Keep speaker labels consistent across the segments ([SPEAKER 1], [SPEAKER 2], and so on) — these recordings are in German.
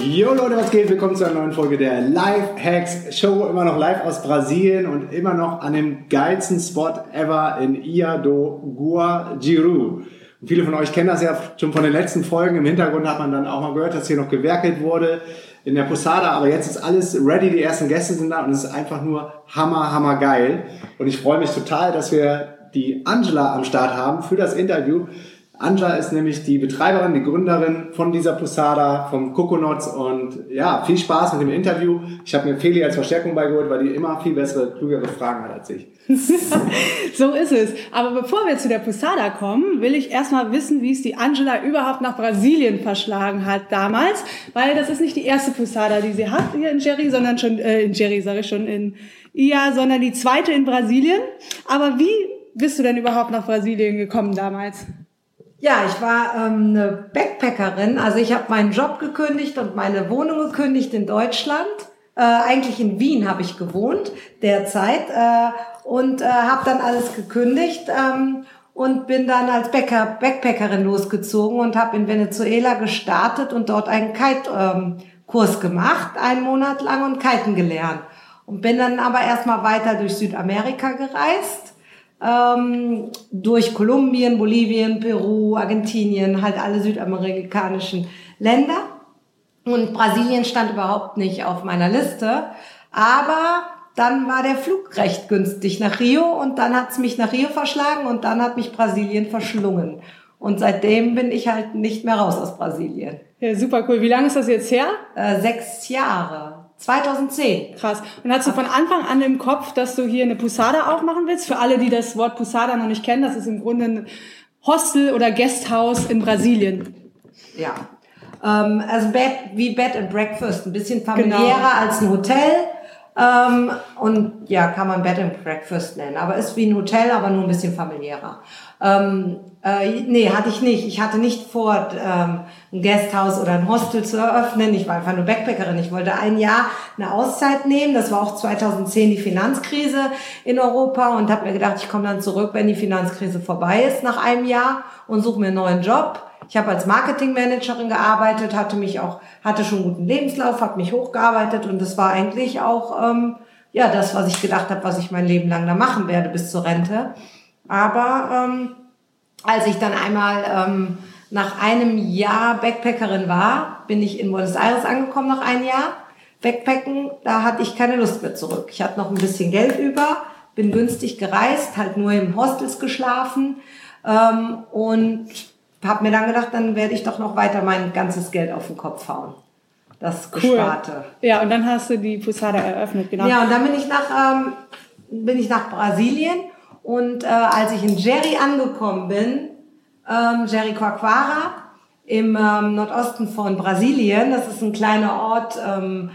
[SPEAKER 1] Jo Leute, was geht? Willkommen zu einer neuen Folge der Live Hacks Show. Immer noch live aus Brasilien und immer noch an dem geilsten Spot ever in Ia do Guajiru. Und viele von euch kennen das ja schon von den letzten Folgen. Im Hintergrund hat man dann auch mal gehört, dass hier noch gewerkelt wurde in der Posada. Aber jetzt ist alles ready. Die ersten Gäste sind da und es ist einfach nur hammer, hammer geil. Und ich freue mich total, dass wir die Angela am Start haben für das Interview. Anja ist nämlich die Betreiberin, die Gründerin von dieser Posada, vom Coconuts und ja, viel Spaß mit dem Interview. Ich habe mir Feli als Verstärkung beigeholt, weil die immer viel bessere, klügere Fragen hat als ich.
[SPEAKER 2] so ist es. Aber bevor wir zu der Posada kommen, will ich erstmal wissen, wie es die Angela überhaupt nach Brasilien verschlagen hat damals, weil das ist nicht die erste Posada, die sie hat hier in Jerry, sondern schon, äh, in Jerry sage ich schon, in IA, sondern die zweite in Brasilien. Aber wie bist du denn überhaupt nach Brasilien gekommen damals?
[SPEAKER 3] Ja, ich war ähm, eine Backpackerin. Also ich habe meinen Job gekündigt und meine Wohnung gekündigt in Deutschland. Äh, eigentlich in Wien habe ich gewohnt derzeit äh, und äh, habe dann alles gekündigt ähm, und bin dann als Bäcker, Backpackerin losgezogen und habe in Venezuela gestartet und dort einen Kite-Kurs ähm, gemacht, einen Monat lang und Kiten gelernt. Und bin dann aber erstmal weiter durch Südamerika gereist ähm, durch Kolumbien, Bolivien, Peru, Argentinien, halt alle südamerikanischen Länder. Und Brasilien stand überhaupt nicht auf meiner Liste. Aber dann war der Flug recht günstig nach Rio und dann hat's mich nach Rio verschlagen und dann hat mich Brasilien verschlungen. Und seitdem bin ich halt nicht mehr raus aus Brasilien.
[SPEAKER 2] Ja, super cool. Wie lange ist das jetzt her?
[SPEAKER 3] Äh, sechs Jahre. 2010.
[SPEAKER 2] Krass. Und hast du von Anfang an im Kopf, dass du hier eine Pusada aufmachen willst? Für alle, die das Wort Pusada noch nicht kennen, das ist im Grunde ein Hostel oder Guesthouse in Brasilien.
[SPEAKER 3] Ja. Ähm, also Bed, wie Bed and Breakfast, ein bisschen familiärer genau. als ein Hotel. Ähm, und ja, kann man Bed and Breakfast nennen. Aber ist wie ein Hotel, aber nur ein bisschen familiärer. Ähm, äh, nee, hatte ich nicht. Ich hatte nicht vor, ähm, ein Gasthaus oder ein Hostel zu eröffnen. Ich war einfach nur Backpackerin. Ich wollte ein Jahr eine Auszeit nehmen. Das war auch 2010 die Finanzkrise in Europa und habe mir gedacht, ich komme dann zurück, wenn die Finanzkrise vorbei ist nach einem Jahr und suche mir einen neuen Job. Ich habe als Marketingmanagerin gearbeitet, hatte mich auch, hatte schon guten Lebenslauf, habe mich hochgearbeitet und das war eigentlich auch ähm, ja das, was ich gedacht habe, was ich mein Leben lang da machen werde bis zur Rente. Aber ähm, als ich dann einmal ähm, nach einem Jahr Backpackerin war, bin ich in Buenos Aires angekommen nach einem Jahr. Backpacken, da hatte ich keine Lust mehr zurück. Ich hatte noch ein bisschen Geld über, bin günstig gereist, halt nur im Hostels geschlafen ähm, und habe mir dann gedacht, dann werde ich doch noch weiter mein ganzes Geld auf den Kopf hauen. Das Gesparte.
[SPEAKER 2] Cool. Ja, und dann hast du die Posada eröffnet,
[SPEAKER 3] genau. Ja, und dann bin ich nach, ähm, bin ich nach Brasilien und äh, als ich in Jerry angekommen bin, ähm, Jerry Quaquara im ähm, Nordosten von Brasilien, das ist ein kleiner Ort, ähm,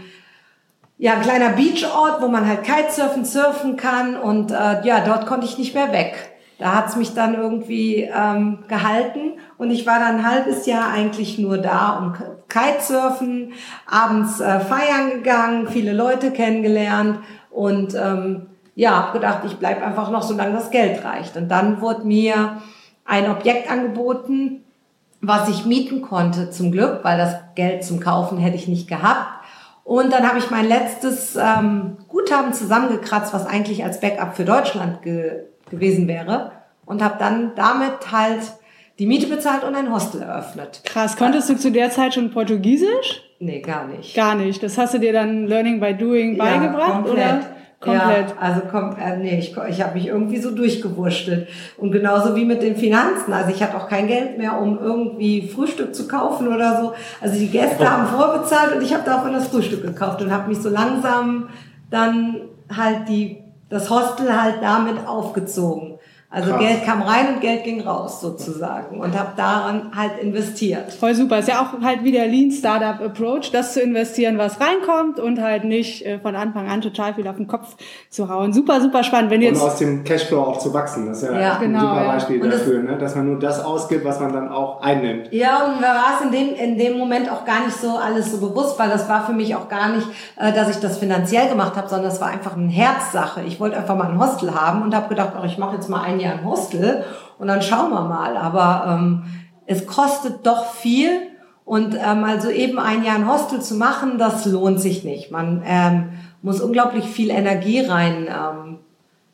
[SPEAKER 3] ja, ein kleiner Beachort, wo man halt Kitesurfen, surfen kann und äh, ja, dort konnte ich nicht mehr weg. Da hat's mich dann irgendwie ähm, gehalten und ich war dann ein halbes Jahr eigentlich nur da, um Kitesurfen, abends äh, feiern gegangen, viele Leute kennengelernt und ähm, ja, habe gedacht, ich bleib einfach noch, solange das Geld reicht. Und dann wurde mir ein Objekt angeboten, was ich mieten konnte, zum Glück, weil das Geld zum Kaufen hätte ich nicht gehabt. Und dann habe ich mein letztes ähm, Guthaben zusammengekratzt, was eigentlich als Backup für Deutschland ge gewesen wäre. Und habe dann damit halt die Miete bezahlt und ein Hostel eröffnet.
[SPEAKER 2] Krass, konntest du zu der Zeit schon Portugiesisch?
[SPEAKER 3] Nee, gar nicht.
[SPEAKER 2] Gar nicht. Das hast du dir dann Learning by Doing ja, beigebracht?
[SPEAKER 3] Komplett.
[SPEAKER 2] Oder? Komplett.
[SPEAKER 3] Ja, also komm, äh, nee, ich, ich habe mich irgendwie so durchgewurschtelt. Und genauso wie mit den Finanzen. Also ich hatte auch kein Geld mehr, um irgendwie Frühstück zu kaufen oder so. Also die Gäste haben vorbezahlt und ich habe davon das Frühstück gekauft und habe mich so langsam dann halt die das Hostel halt damit aufgezogen. Also Krass. Geld kam rein und Geld ging raus sozusagen und habe daran halt investiert.
[SPEAKER 2] Voll super. Ist ja auch halt wie der Lean Startup Approach, das zu investieren, was reinkommt und halt nicht äh, von Anfang an total viel auf den Kopf zu hauen. Super, super spannend. Wenn jetzt
[SPEAKER 1] und aus dem Cashflow auch zu wachsen. Das ist ja, ja ein genau, super Beispiel ja. dafür, ne? dass man nur das ausgibt, was man dann auch einnimmt.
[SPEAKER 3] Ja, und mir war es in dem, in dem Moment auch gar nicht so alles so bewusst, weil das war für mich auch gar nicht, äh, dass ich das finanziell gemacht habe, sondern es war einfach eine Herzsache. Ich wollte einfach mal ein Hostel haben und habe gedacht, oh, ich mache jetzt mal ein Jahr ein Hostel und dann schauen wir mal. Aber ähm, es kostet doch viel und äh, mal so eben ein Jahr ein Hostel zu machen, das lohnt sich nicht. Man ähm, muss unglaublich viel Energie rein ähm,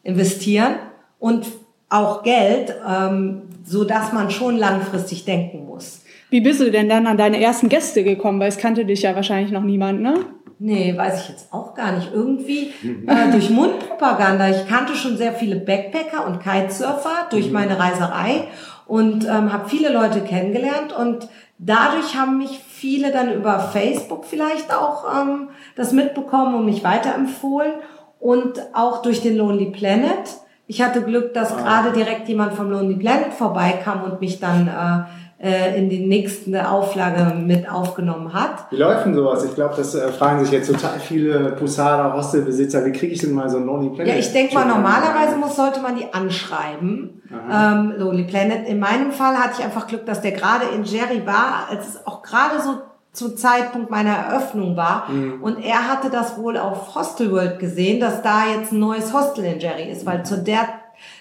[SPEAKER 3] investieren und auch Geld, ähm, so dass man schon langfristig denken muss.
[SPEAKER 2] Wie bist du denn dann an deine ersten Gäste gekommen? Weil es kannte dich ja wahrscheinlich noch niemand, ne?
[SPEAKER 3] Nee, weiß ich jetzt auch gar nicht. Irgendwie äh, durch Mundpropaganda. Ich kannte schon sehr viele Backpacker und Kitesurfer durch mhm. meine Reiserei und ähm, habe viele Leute kennengelernt und dadurch haben mich viele dann über Facebook vielleicht auch ähm, das mitbekommen und mich weiterempfohlen und auch durch den Lonely Planet. Ich hatte Glück, dass ah. gerade direkt jemand vom Lonely Planet vorbeikam und mich dann äh, in die nächste Auflage mit aufgenommen hat.
[SPEAKER 1] Wie läuft denn sowas? Ich glaube, das äh, fragen sich jetzt total viele Pusada, Hostelbesitzer. Wie kriege ich denn mal so ein Lonely Planet?
[SPEAKER 3] Ja, ich denke mal, normalerweise muss, sollte man die anschreiben. Ähm, Lonely Planet. In meinem Fall hatte ich einfach Glück, dass der gerade in Jerry war, als es auch gerade so zum Zeitpunkt meiner Eröffnung war. Mhm. Und er hatte das wohl auf Hostel World gesehen, dass da jetzt ein neues Hostel in Jerry ist, weil zu der äh,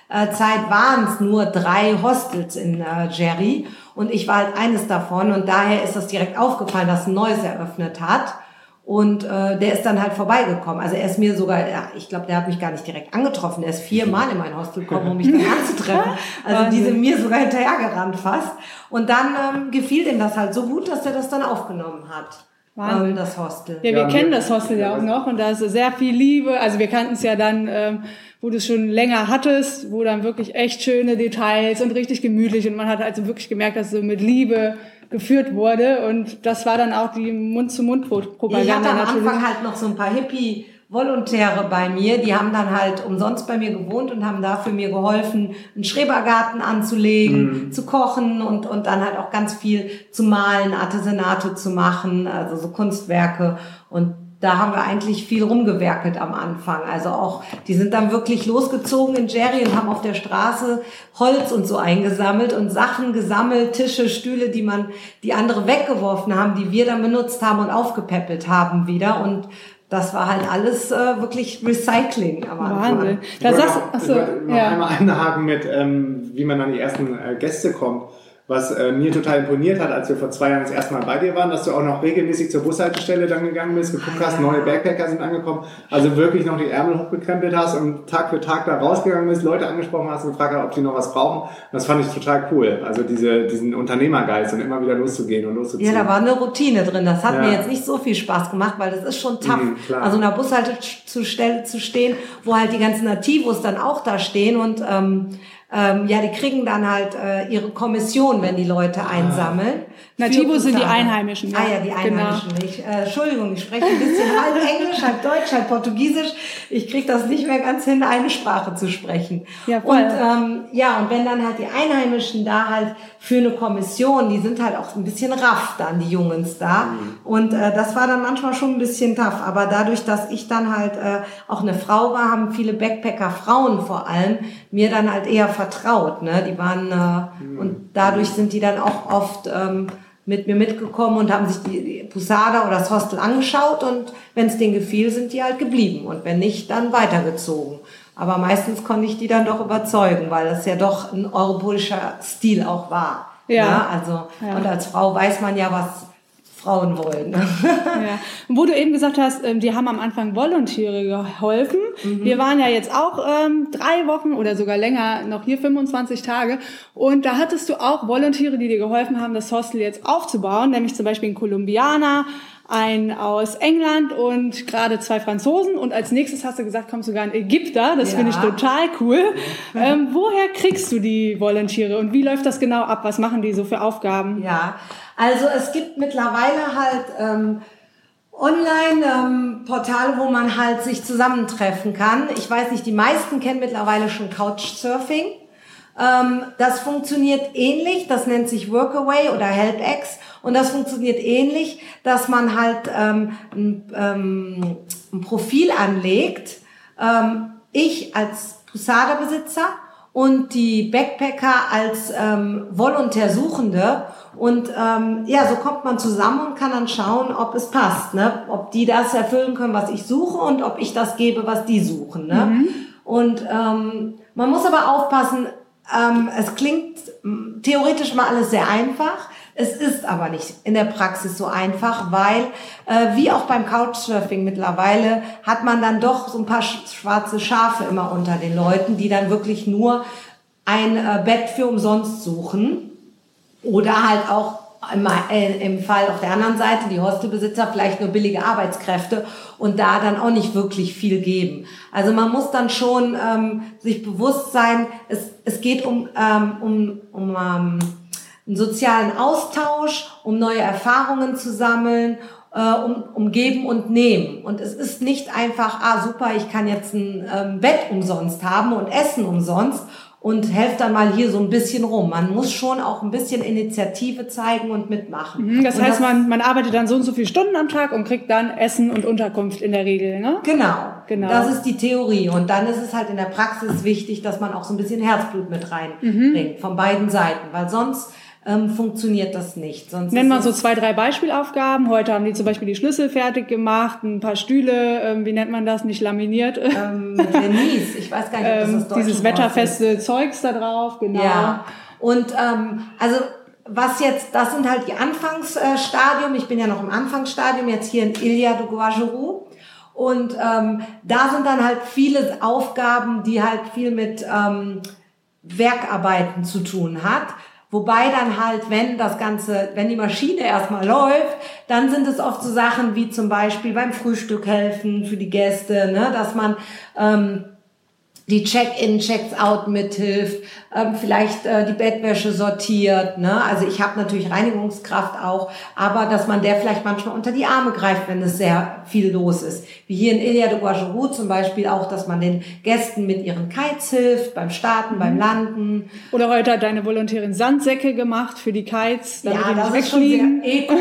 [SPEAKER 3] Zeit waren es nur drei Hostels in äh, Jerry und ich war halt eines davon und daher ist das direkt aufgefallen, dass ein neues eröffnet hat. Und äh, der ist dann halt vorbeigekommen. Also er ist mir sogar, ja, ich glaube, der hat mich gar nicht direkt angetroffen. Er ist viermal in mein Hostel gekommen, um mich dann anzutreffen. Also die sind mir sogar hinterhergerannt fast. Und dann ähm, gefiel dem das halt so gut, dass er das dann aufgenommen hat. Wahnsinn. Ähm, das Hostel.
[SPEAKER 2] Ja, wir ja, kennen das Hostel ja auch noch und da ist sehr viel Liebe. Also wir kannten es ja dann ähm, wo du es schon länger hattest, wo dann wirklich echt schöne Details und richtig gemütlich und man hat also wirklich gemerkt, dass es so mit Liebe geführt wurde und das war dann auch die Mund-zu-Mund-Propaganda.
[SPEAKER 3] Ich hatte am Anfang halt noch so ein paar Hippie Volontäre bei mir, die haben dann halt umsonst bei mir gewohnt und haben dafür mir geholfen, einen Schrebergarten anzulegen, mhm. zu kochen und, und dann halt auch ganz viel zu malen, Artesanate zu machen, also so Kunstwerke und da haben wir eigentlich viel rumgewerkelt am Anfang. Also auch, die sind dann wirklich losgezogen in Jerry und haben auf der Straße Holz und so eingesammelt und Sachen gesammelt, Tische, Stühle, die man, die andere weggeworfen haben, die wir dann benutzt haben und aufgepäppelt haben wieder und das war halt alles äh, wirklich Recycling am Anfang. Wahnsinn.
[SPEAKER 1] Da sagst, achso, ich ja. einmal einhaken mit, ähm, wie man an die ersten äh, Gäste kommt was äh, mir total imponiert hat, als wir vor zwei Jahren das erste Mal bei dir waren, dass du auch noch regelmäßig zur Bushaltestelle dann gegangen bist, geguckt hast, neue Backpacker sind angekommen, also wirklich noch die Ärmel hochgekrempelt hast und Tag für Tag da rausgegangen bist, Leute angesprochen hast und gefragt hast, ob die noch was brauchen. Und das fand ich total cool. Also diese, diesen Unternehmergeist und immer wieder loszugehen und loszuziehen.
[SPEAKER 3] Ja, da war eine Routine drin. Das hat ja. mir jetzt nicht so viel Spaß gemacht, weil das ist schon tough. Mhm, also in der Bushaltestelle zu stehen, wo halt die ganzen Nativos dann auch da stehen und ähm, ähm, ja, die kriegen dann halt äh, ihre Kommission, wenn die Leute einsammeln.
[SPEAKER 2] Nativo sind die Einheimischen.
[SPEAKER 3] Ja. Ah ja, die genau. Einheimischen. Genau. Ich, äh, Entschuldigung, ich spreche ein bisschen halb Englisch, halb Deutsch, halb Portugiesisch. Ich kriege das nicht mehr ganz hin, eine Sprache zu sprechen. Ja, voll. Und ähm, ja, und wenn dann halt die Einheimischen da halt für eine Kommission, die sind halt auch ein bisschen raff dann, die Jungs da. Mhm. Und äh, das war dann manchmal schon ein bisschen tough. Aber dadurch, dass ich dann halt äh, auch eine Frau war, haben viele Backpacker, Frauen vor allem, mir dann halt eher vertraut. Ne? Die waren, äh, mhm. und dadurch sind die dann auch oft ähm, mit mir mitgekommen und haben sich die, Posada oder das Hostel angeschaut und wenn es denen gefiel, sind die halt geblieben und wenn nicht, dann weitergezogen. Aber meistens konnte ich die dann doch überzeugen, weil das ja doch ein europäischer Stil auch war. Ja. ja ne? also, ja. und als Frau weiß man ja, was Frauen wollen.
[SPEAKER 2] ja. Und wo du eben gesagt hast, ähm, die haben am Anfang Volontiere geholfen. Mhm. Wir waren ja jetzt auch ähm, drei Wochen oder sogar länger noch hier 25 Tage. Und da hattest du auch Volontiere, die dir geholfen haben, das Hostel jetzt aufzubauen, nämlich zum Beispiel ein Kolumbianer, einen aus England und gerade zwei Franzosen. Und als nächstes hast du gesagt, kommt sogar ein Ägypter. Das
[SPEAKER 3] Ja.
[SPEAKER 2] finde ich total cool. Ähm, woher kriegst du die Volontiere und wie läuft das genau ab? Was machen die so für Aufgaben?
[SPEAKER 3] Ja, also es gibt mittlerweile halt ähm, Online-Portale, wo man halt sich zusammentreffen kann. Ich weiß nicht, die meisten kennen mittlerweile schon Couchsurfing. Ähm, das funktioniert ähnlich, das nennt sich Workaway oder HelpX und das funktioniert ähnlich, dass man halt ähm, ein, ähm, ein Profil anlegt. Ähm, ich als Posada-Besitzer und die Backpacker als ähm, Volontärsuchende. Und ähm, ja, so kommt man zusammen und kann dann schauen, ob es passt, ne? ob die das erfüllen können, was ich suche und ob ich das gebe, was die suchen. Ne? Und ähm, man muss aber aufpassen, ähm, es klingt theoretisch mal alles sehr einfach. Es ist aber nicht in der Praxis so einfach, weil äh, wie auch beim Couchsurfing mittlerweile hat man dann doch so ein paar sch- schwarze Schafe immer unter den Leuten, die dann wirklich nur ein äh, Bett für umsonst suchen oder halt auch im, äh, im Fall auf der anderen Seite die Hostelbesitzer vielleicht nur billige Arbeitskräfte und da dann auch nicht wirklich viel geben. Also man muss dann schon ähm, sich bewusst sein, es, es geht um, ähm, um, um ähm, einen sozialen Austausch, um neue Erfahrungen zu sammeln, äh, um, um Geben und Nehmen. Und es ist nicht einfach, ah super, ich kann jetzt ein ähm, Bett umsonst haben und Essen umsonst und helft dann mal hier so ein bisschen rum. Man muss schon auch ein bisschen Initiative zeigen und mitmachen.
[SPEAKER 2] Mhm, Das
[SPEAKER 3] und
[SPEAKER 2] heißt, man, man arbeitet dann so und so viele Stunden am Tag und kriegt dann Essen und Unterkunft in der Regel, ne?
[SPEAKER 3] Genau,
[SPEAKER 2] Genau.
[SPEAKER 3] Das ist die Theorie. Und dann ist es halt in der Praxis wichtig, dass man auch so ein bisschen Herzblut mit reinbringt, von beiden Seiten, weil sonst ähm, funktioniert das nicht. Sonst
[SPEAKER 2] Nenn
[SPEAKER 3] ist
[SPEAKER 2] mal so zwei, drei Beispielaufgaben. Heute haben die zum Beispiel die Schlüssel fertig gemacht, ein paar Stühle, ähm, wie nennt man das, nicht laminiert.
[SPEAKER 3] ähm, Vernies. Ich weiß gar nicht, ob das
[SPEAKER 2] ähm,
[SPEAKER 3] das deutsche
[SPEAKER 2] dieses
[SPEAKER 3] Wort ist.
[SPEAKER 2] wetterfeste Zeugs da drauf, genau.
[SPEAKER 3] Ja. Und ähm, also was jetzt, das sind halt die Anfangsstadium. Ich bin ja noch im Anfangsstadium jetzt hier in Ilia de Guajarú. Und ähm, da sind dann halt viele Aufgaben, die halt viel mit ähm, Werkarbeiten zu tun hat. Wobei dann halt, wenn das Ganze, wenn die Maschine erstmal läuft, dann sind es oft so Sachen wie zum Beispiel beim Frühstück helfen für die Gäste, ne, dass man ähm, die Check-in, Checks-out mithilft, ähm, vielleicht äh, die Bettwäsche sortiert. Ne? Also ich habe natürlich Reinigungskraft auch, aber dass man der vielleicht manchmal unter die Arme greift, wenn es sehr viel los ist. Wie hier in Ilia de Guajarú zum Beispiel auch, dass man den Gästen mit ihren Kites hilft, beim Starten, beim Landen.
[SPEAKER 2] Oder heute hat deine Volontärin Sandsäcke gemacht für die Kites, damit
[SPEAKER 3] Ja,
[SPEAKER 2] die
[SPEAKER 3] das
[SPEAKER 2] nicht
[SPEAKER 3] ist schon sehr
[SPEAKER 2] wegfliegen.
[SPEAKER 3] eco.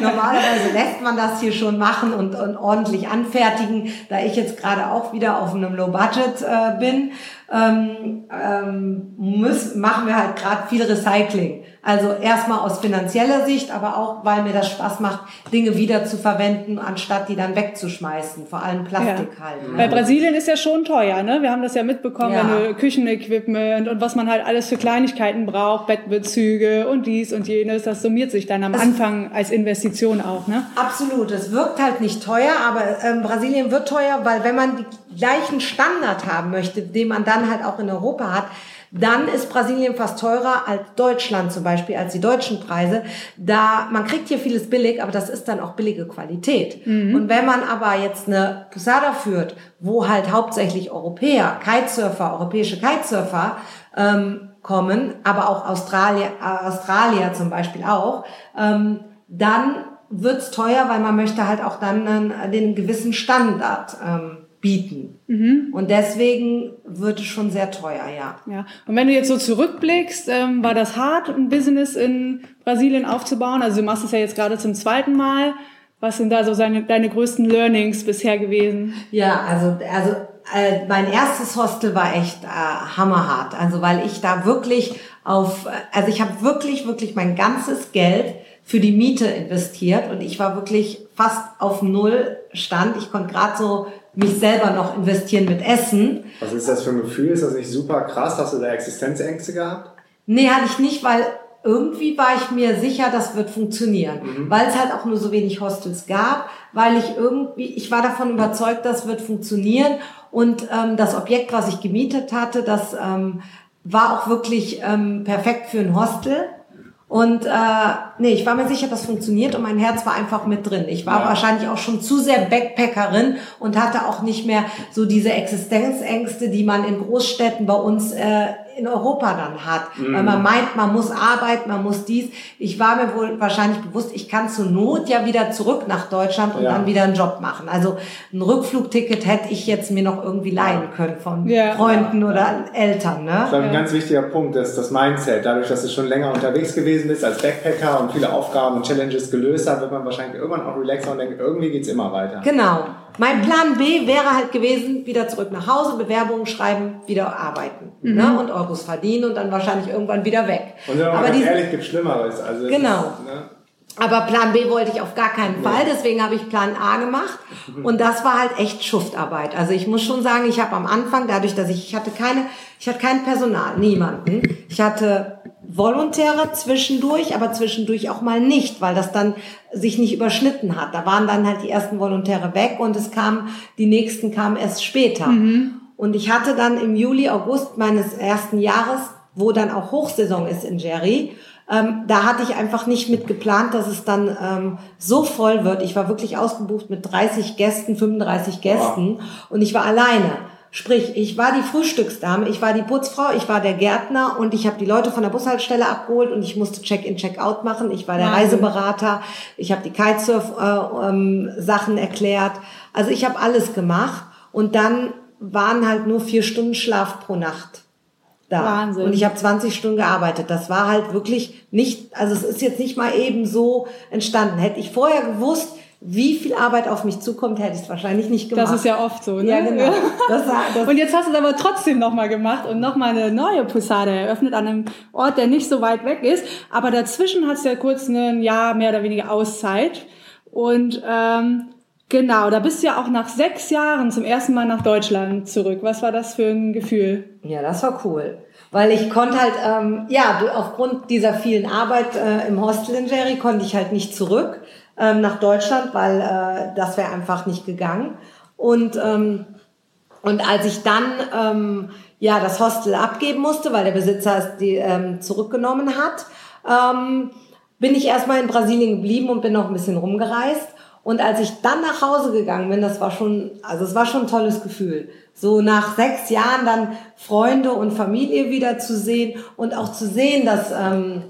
[SPEAKER 3] Normalerweise lässt man das hier schon machen und, und ordentlich anfertigen. Da ich jetzt gerade auch wieder auf einem Low Budget äh, bin, ähm, ähm, muss, machen wir halt gerade viel Recycling. Also erstmal aus finanzieller Sicht, aber auch, weil mir das Spaß macht, Dinge wieder zu verwenden, anstatt die dann wegzuschmeißen. Vor allem Plastik halt. Ne?
[SPEAKER 2] Weil Brasilien ist ja schon teuer, ne? Wir haben das ja mitbekommen,
[SPEAKER 3] Ja.
[SPEAKER 2] wenn du Küchenequipment und was man halt alles für Kleinigkeiten braucht, Bettbezüge und dies und jenes, das summiert sich dann am Anfang als Investition auch, ne?
[SPEAKER 3] Absolut. Es wirkt halt nicht teuer, aber ähm, Brasilien wird teuer, weil wenn man die gleichen Standard haben möchte, den man dann halt auch in Europa hat, dann ist Brasilien fast teurer als Deutschland zum Beispiel, als die deutschen Preise. Da man kriegt hier vieles billig, aber das ist dann auch billige Qualität. Und wenn man aber jetzt eine Posada führt, wo halt hauptsächlich Europäer, Kitesurfer, europäische Kitesurfer ähm, kommen, aber auch Australier, äh, Australier zum Beispiel auch, ähm, dann wird's teuer, weil man möchte halt auch dann einen, den gewissen Standard ähm, bieten. Und deswegen wird es schon sehr teuer, ja.
[SPEAKER 2] Ja. Und wenn du jetzt so zurückblickst, ähm, war das hart, ein Business in Brasilien aufzubauen? Also du machst es ja jetzt gerade zum zweiten Mal. Was sind da so seine, deine größten Learnings bisher gewesen?
[SPEAKER 3] Ja, also, also äh, mein erstes Hostel war echt äh, hammerhart. Also weil ich da wirklich auf, also ich habe wirklich, wirklich mein ganzes Geld für die Miete investiert und ich war wirklich fast auf Null Stand. Ich konnte gerade so mich selber noch investieren mit Essen.
[SPEAKER 1] Was ist das für ein Gefühl? Ist das nicht super krass? Hast du da Existenzängste gehabt?
[SPEAKER 3] Nee, hatte ich nicht, weil irgendwie war ich mir sicher, das wird funktionieren. Weil es halt auch nur so wenig Hostels gab, weil ich irgendwie, ich war davon überzeugt, das wird funktionieren. Und ähm, das Objekt, was ich gemietet hatte, das ähm, war auch wirklich ähm, perfekt für ein Hostel. Und äh, nee, ich war mir sicher, das funktioniert und mein Herz war einfach mit drin. Ich war
[SPEAKER 1] Ja.
[SPEAKER 3] wahrscheinlich auch schon zu sehr Backpackerin und hatte auch nicht mehr so diese Existenzängste, die man in Großstädten bei uns äh, in Europa dann hat. Weil man meint, man muss arbeiten, man muss dies. Ich war mir wohl wahrscheinlich bewusst, ich kann zur Not ja wieder zurück nach Deutschland und
[SPEAKER 1] Ja.
[SPEAKER 3] dann wieder einen Job machen. Also ein Rückflugticket hätte ich jetzt mir noch irgendwie leihen können von
[SPEAKER 2] Ja.
[SPEAKER 3] Freunden oder Eltern.
[SPEAKER 1] Das
[SPEAKER 3] Ne?
[SPEAKER 1] war ein ganz wichtiger Punkt, das, das Mindset. Dadurch, dass du schon länger unterwegs gewesen bist als Backpacker und viele Aufgaben und Challenges gelöst hast, wird man wahrscheinlich irgendwann auch relaxer und denkt, irgendwie geht's immer weiter.
[SPEAKER 3] Genau. Mein Plan B wäre halt gewesen, wieder zurück nach Hause, Bewerbungen schreiben, wieder arbeiten ne? und Euros verdienen und dann wahrscheinlich irgendwann wieder weg.
[SPEAKER 1] Und wenn man
[SPEAKER 3] Aber diesen-
[SPEAKER 1] ehrlich, gibt Schlimmeres. Also
[SPEAKER 3] Genau.
[SPEAKER 1] Ist, ne?
[SPEAKER 3] Aber Plan B wollte ich auf gar keinen Fall, deswegen habe ich Plan A gemacht und das war halt echt Schuftarbeit. Also ich muss schon sagen, ich habe am Anfang, dadurch, dass ich, ich hatte keine, ich hatte kein Personal, niemanden. Ich hatte Volontäre zwischendurch, aber zwischendurch auch mal nicht, weil das dann sich nicht überschnitten hat. Da waren dann halt die ersten Volontäre weg und es kam, die nächsten kamen erst später. Und ich hatte dann im Juli, August meines ersten Jahres, wo dann auch Hochsaison ist in Jerry, ähm, da hatte ich einfach nicht mit geplant, dass es dann ähm, so voll wird. Ich war wirklich ausgebucht mit 30 Gästen, 35 Gästen und ich war alleine. Sprich, ich war die Frühstücksdame, ich war die Putzfrau, ich war der Gärtner und ich habe die Leute von der Bushaltestelle abgeholt und ich musste Check-in, Check-out machen. Ich war der
[SPEAKER 2] Wahnsinn.
[SPEAKER 3] Reiseberater, ich habe die Kitesurf-Sachen äh, ähm, erklärt. Also ich habe alles gemacht und dann waren halt nur vier Stunden Schlaf pro Nacht da.
[SPEAKER 2] Wahnsinn.
[SPEAKER 3] Und ich habe 20 Stunden gearbeitet. Das war halt wirklich nicht, also es ist jetzt nicht mal eben so entstanden. Hätte ich vorher gewusst, wie viel Arbeit auf mich zukommt, hätte ich es wahrscheinlich nicht gemacht.
[SPEAKER 2] Das ist ja oft so. Ne?
[SPEAKER 3] Ja, genau. Das war, das
[SPEAKER 2] Und jetzt hast du es aber trotzdem nochmal gemacht und nochmal eine neue Posada eröffnet an einem Ort, der nicht so weit weg ist. Aber dazwischen hast du ja kurz ein Jahr mehr oder weniger Auszeit. Und ähm, genau, da bist du ja auch nach sechs Jahren zum ersten Mal nach Deutschland zurück. Was war das für ein Gefühl?
[SPEAKER 3] Ja, das war cool. Weil ich konnte halt, ähm, ja, aufgrund dieser vielen Arbeit äh, im Hostel in Jerry konnte ich halt nicht zurück ähm, nach Deutschland, weil äh, das wäre einfach nicht gegangen. Und, ähm, und als ich dann ähm, ja das Hostel abgeben musste, weil der Besitzer es die, ähm, zurückgenommen hat, ähm, bin ich erstmal in Brasilien geblieben und bin noch ein bisschen rumgereist. Und als ich dann nach Hause gegangen bin, das war schon, also es war schon ein tolles Gefühl. So nach sechs Jahren dann Freunde und Familie wieder zu sehen und auch zu sehen, dass, ähm,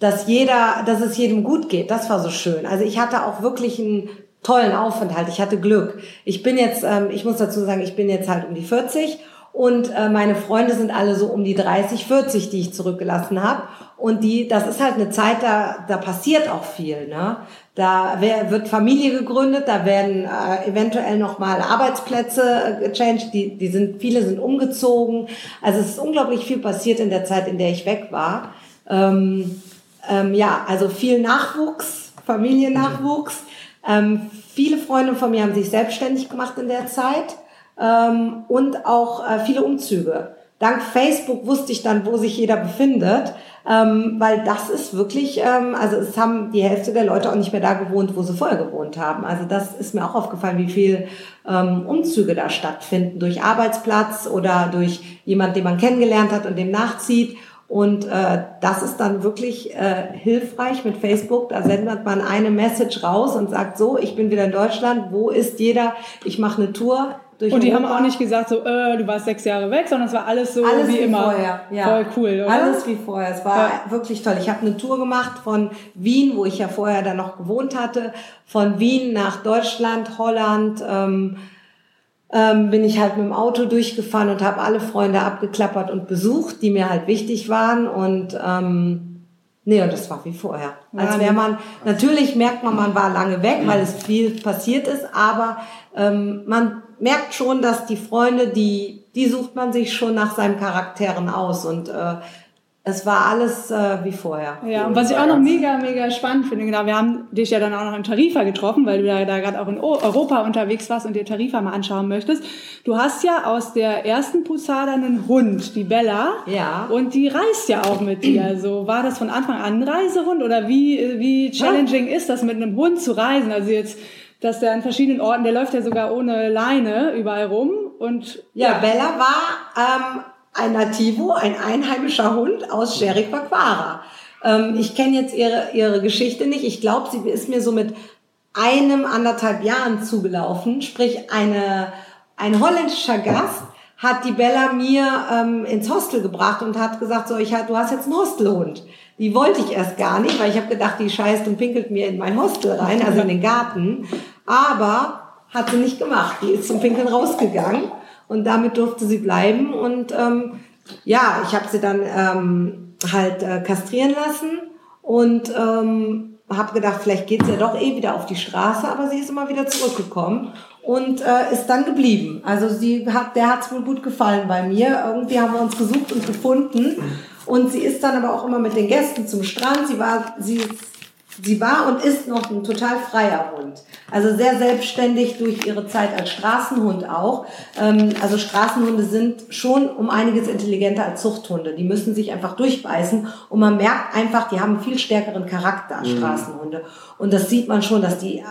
[SPEAKER 3] dass jeder, dass es jedem gut geht. Das war so schön. Also ich hatte auch wirklich einen tollen Aufenthalt. Ich hatte Glück. Ich bin jetzt, ähm, ich muss dazu sagen, ich bin jetzt halt um die 40 und äh, meine Freunde sind alle so um die 30, 40, die ich zurückgelassen habe. Und die, das ist halt eine Zeit, da, da passiert auch viel. Ne? Da wer, wird Familie gegründet, da werden äh, eventuell nochmal Arbeitsplätze äh, gechanged, die, die sind, viele sind umgezogen. Also es ist unglaublich viel passiert in der Zeit, in der ich weg war. Ähm, ähm, ja, also viel Nachwuchs, Familiennachwuchs. Ähm, viele Freunde von mir haben sich selbstständig gemacht in der Zeit ähm, und auch äh, viele Umzüge. Dank Facebook wusste ich dann, wo sich jeder befindet, ähm, weil das ist wirklich, ähm, also es haben die Hälfte der Leute auch nicht mehr da gewohnt, wo sie vorher gewohnt haben. Also das ist mir auch aufgefallen, wie viel ähm, Umzüge da stattfinden durch Arbeitsplatz oder durch jemand, den man kennengelernt hat und dem nachzieht. Und äh, das ist dann wirklich äh, hilfreich mit Facebook. Da sendet man eine Message raus und sagt so, ich bin wieder in Deutschland, wo ist jeder? Ich mache eine Tour durch
[SPEAKER 2] Und die haben
[SPEAKER 3] Europa.
[SPEAKER 2] auch nicht gesagt, so, äh, du warst sechs Jahre weg, sondern es war alles so
[SPEAKER 3] Alles
[SPEAKER 2] wie,
[SPEAKER 3] wie,
[SPEAKER 2] immer.
[SPEAKER 3] vorher. Ja.
[SPEAKER 2] Voll cool, oder?
[SPEAKER 3] Alles wie vorher. Es war
[SPEAKER 2] Ja.
[SPEAKER 3] wirklich toll. Ich habe eine Tour gemacht von Wien, wo ich ja vorher dann noch gewohnt hatte, von Wien nach Deutschland, Holland. Ähm, ähm, bin ich halt mit dem Auto durchgefahren und habe alle Freunde abgeklappert und besucht, die mir halt wichtig waren. Und ähm, nee, und das war wie vorher. Als wäre man, natürlich merkt man, man war lange weg, weil es viel passiert ist, aber ähm, man merkt schon, dass die Freunde, die, die sucht man sich schon nach seinen Charakteren aus. Und äh, es war alles äh, wie vorher.
[SPEAKER 2] Ja, und was ich auch noch mega, mega spannend finde, genau, wir haben dich ja dann auch noch in Tarifa getroffen, weil du da, da gerade auch in O- Europa unterwegs warst und dir Tarifa mal anschauen möchtest. Du hast ja aus der ersten Posada einen Hund, die Bella.
[SPEAKER 3] Ja.
[SPEAKER 2] Und die reist ja auch mit dir. Also war das von Anfang an ein Reisehund oder wie, wie challenging ist das mit einem Hund zu reisen? Also jetzt, dass der an verschiedenen Orten, der läuft ja sogar ohne Leine überall rum und
[SPEAKER 3] Ja, Bella war ähm, ein Nativo, ein einheimischer Hund aus Jericoacoara. Ähm, ich kenne jetzt ihre, ihre Geschichte nicht. Ich glaube, sie ist mir so mit einem, anderthalb Jahren zugelaufen. Sprich, eine, ein holländischer Gast hat die Bella mir ähm, ins Hostel gebracht und hat gesagt, so, ich, du hast jetzt einen Hostelhund. Die wollte ich erst gar nicht, weil ich habe gedacht, die scheißt und pinkelt mir in mein Hostel rein, also in den Garten. Aber hat sie nicht gemacht. Die ist zum Pinkeln rausgegangen und damit durfte sie bleiben. Und ähm, ja, ich habe sie dann ähm, halt äh, kastrieren lassen und ähm, habe gedacht, vielleicht geht sie ja doch eh wieder auf die Straße, aber sie ist immer wieder zurückgekommen und äh, ist dann geblieben. Also sie hat, der hat es wohl gut gefallen bei mir. Irgendwie haben wir uns gesucht und gefunden. Und sie ist dann aber auch immer mit den Gästen zum Strand. Sie war, sie, sie war und ist noch ein total freier Hund. Also sehr selbstständig durch ihre Zeit als Straßenhund auch. Ähm, also Straßenhunde sind schon um einiges intelligenter als Zuchthunde. Die müssen sich einfach durchbeißen und man merkt einfach, die haben viel stärkeren Charakter als mhm. Straßenhunde. Und das sieht man schon, dass die äh,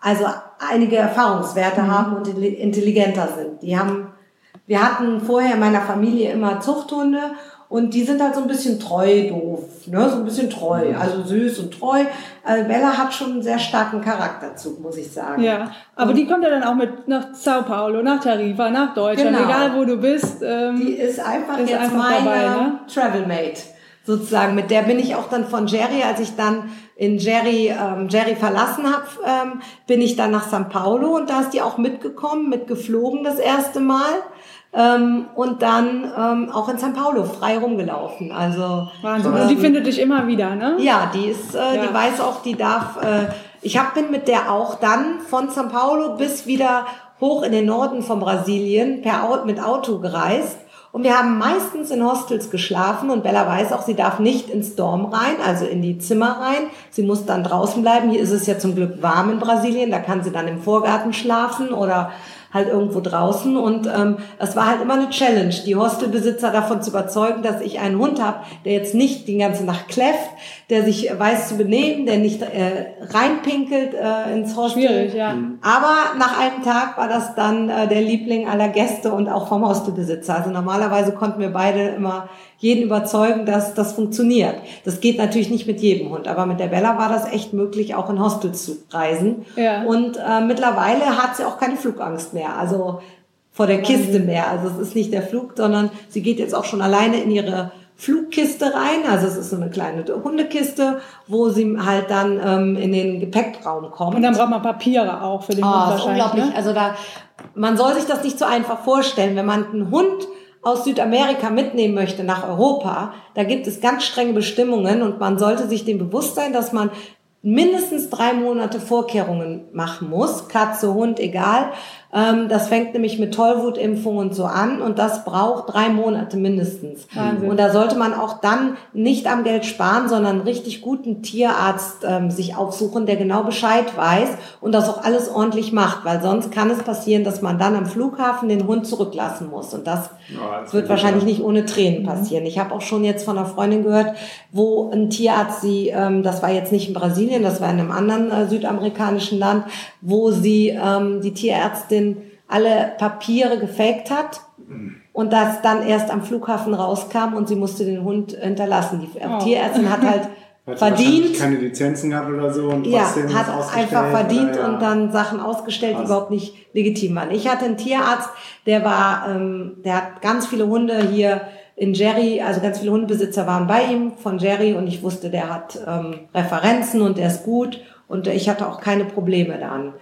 [SPEAKER 3] also einige Erfahrungswerte mhm. haben und intelligenter sind. Die haben, wir hatten vorher in meiner Familie immer Zuchthunde und die sind halt so ein bisschen treu doof, ne? so ein bisschen treu, mhm. also süß und treu. Also Bella hat schon einen sehr starken Charakterzug, muss ich sagen.
[SPEAKER 2] Ja, aber und die kommt ja dann auch mit nach Sao Paulo, nach Tarifa, nach Deutschland, genau. egal wo du bist.
[SPEAKER 3] Ähm, die ist einfach ist jetzt einfach meine dabei, ne? Travelmate sozusagen. Mit der bin ich auch dann von Jerry, als ich dann in Jerry, ähm, Jerry verlassen habe, ähm, bin ich dann nach Sao Paulo und da ist die auch mitgekommen, mitgeflogen das erste Mal ähm, und dann ähm, auch in San Paulo frei rumgelaufen. Also
[SPEAKER 2] Wahnsinn. Ähm, und die findet dich immer wieder, ne?
[SPEAKER 3] Ja, die ist, äh, ja. die weiß auch, die darf. Äh, ich hab, bin mit der auch dann von San Paulo bis wieder hoch in den Norden von Brasilien per mit Auto gereist. Und wir haben meistens in Hostels geschlafen und Bella weiß auch, sie darf nicht ins Dorm rein, also in die Zimmer rein. Sie muss dann draußen bleiben. Hier ist es ja zum Glück warm in Brasilien, da kann sie dann im Vorgarten schlafen oder halt irgendwo draußen. Und ähm, es war halt immer eine Challenge, die Hostelbesitzer davon zu überzeugen, dass ich einen Hund habe, der jetzt nicht die ganze Nacht kläfft, der sich weiß zu benehmen, der nicht äh, reinpinkelt äh, ins Hostel.
[SPEAKER 2] Schwierig, ja.
[SPEAKER 3] Aber nach einem Tag war das dann äh, der Liebling aller Gäste und auch vom Hostelbesitzer. Also normalerweise konnten wir beide immer jeden überzeugen, dass das funktioniert. Das geht natürlich nicht mit jedem Hund, aber mit der Bella war das echt möglich, auch in Hostels zu reisen. Ja. Und äh, mittlerweile hat sie auch keine Flugangst mehr. Also vor der Kiste mehr. Also es ist nicht der Flug, sondern sie geht jetzt auch schon alleine in ihre Flugkiste rein. Also es ist so eine kleine Hundekiste, wo sie halt dann ähm, in den Gepäckraum kommt.
[SPEAKER 2] Und dann braucht man Papiere auch für den
[SPEAKER 3] oh,
[SPEAKER 2] Hund
[SPEAKER 3] wahrscheinlich. Unglaublich. Ne? Also da, man soll sich das nicht so einfach vorstellen, wenn man einen Hund aus Südamerika mitnehmen möchte nach Europa, da gibt es ganz strenge Bestimmungen und man sollte sich dem bewusst sein, dass man mindestens drei Monate Vorkehrungen machen muss. Katze, Hund, egal. Ähm, das fängt nämlich mit Tollwutimpfung und so an und das braucht drei Monate mindestens. Wahnsinn. Und da sollte man auch dann nicht am Geld sparen, sondern einen richtig guten Tierarzt ähm, sich aufsuchen, der genau Bescheid weiß und das auch alles ordentlich macht, weil sonst kann es passieren, dass man dann am Flughafen den Hund zurücklassen muss und das, ja, das wird wahrscheinlich nicht ohne Tränen mhm. passieren. Ich habe auch schon jetzt von einer Freundin gehört, wo ein Tierarzt sie, ähm, das war jetzt nicht in Brasilien, das war in einem anderen äh, südamerikanischen Land, wo sie ähm, die Tierärztin Ärztin alle Papiere gefaked hat und das dann erst am Flughafen rauskam und sie musste den Hund hinterlassen. Die oh. Tierärztin hat halt hat verdient.
[SPEAKER 1] keine Lizenzen gehabt oder so
[SPEAKER 3] und ja, hat einfach verdient ja. und dann Sachen ausgestellt, die überhaupt nicht legitim waren. Ich hatte einen Tierarzt, der war, ähm, der hat ganz viele Hunde hier in Jerry, also ganz viele Hundebesitzer waren bei ihm von Jerry und ich wusste, der hat ähm, Referenzen und der ist gut und ich hatte auch keine Probleme dann.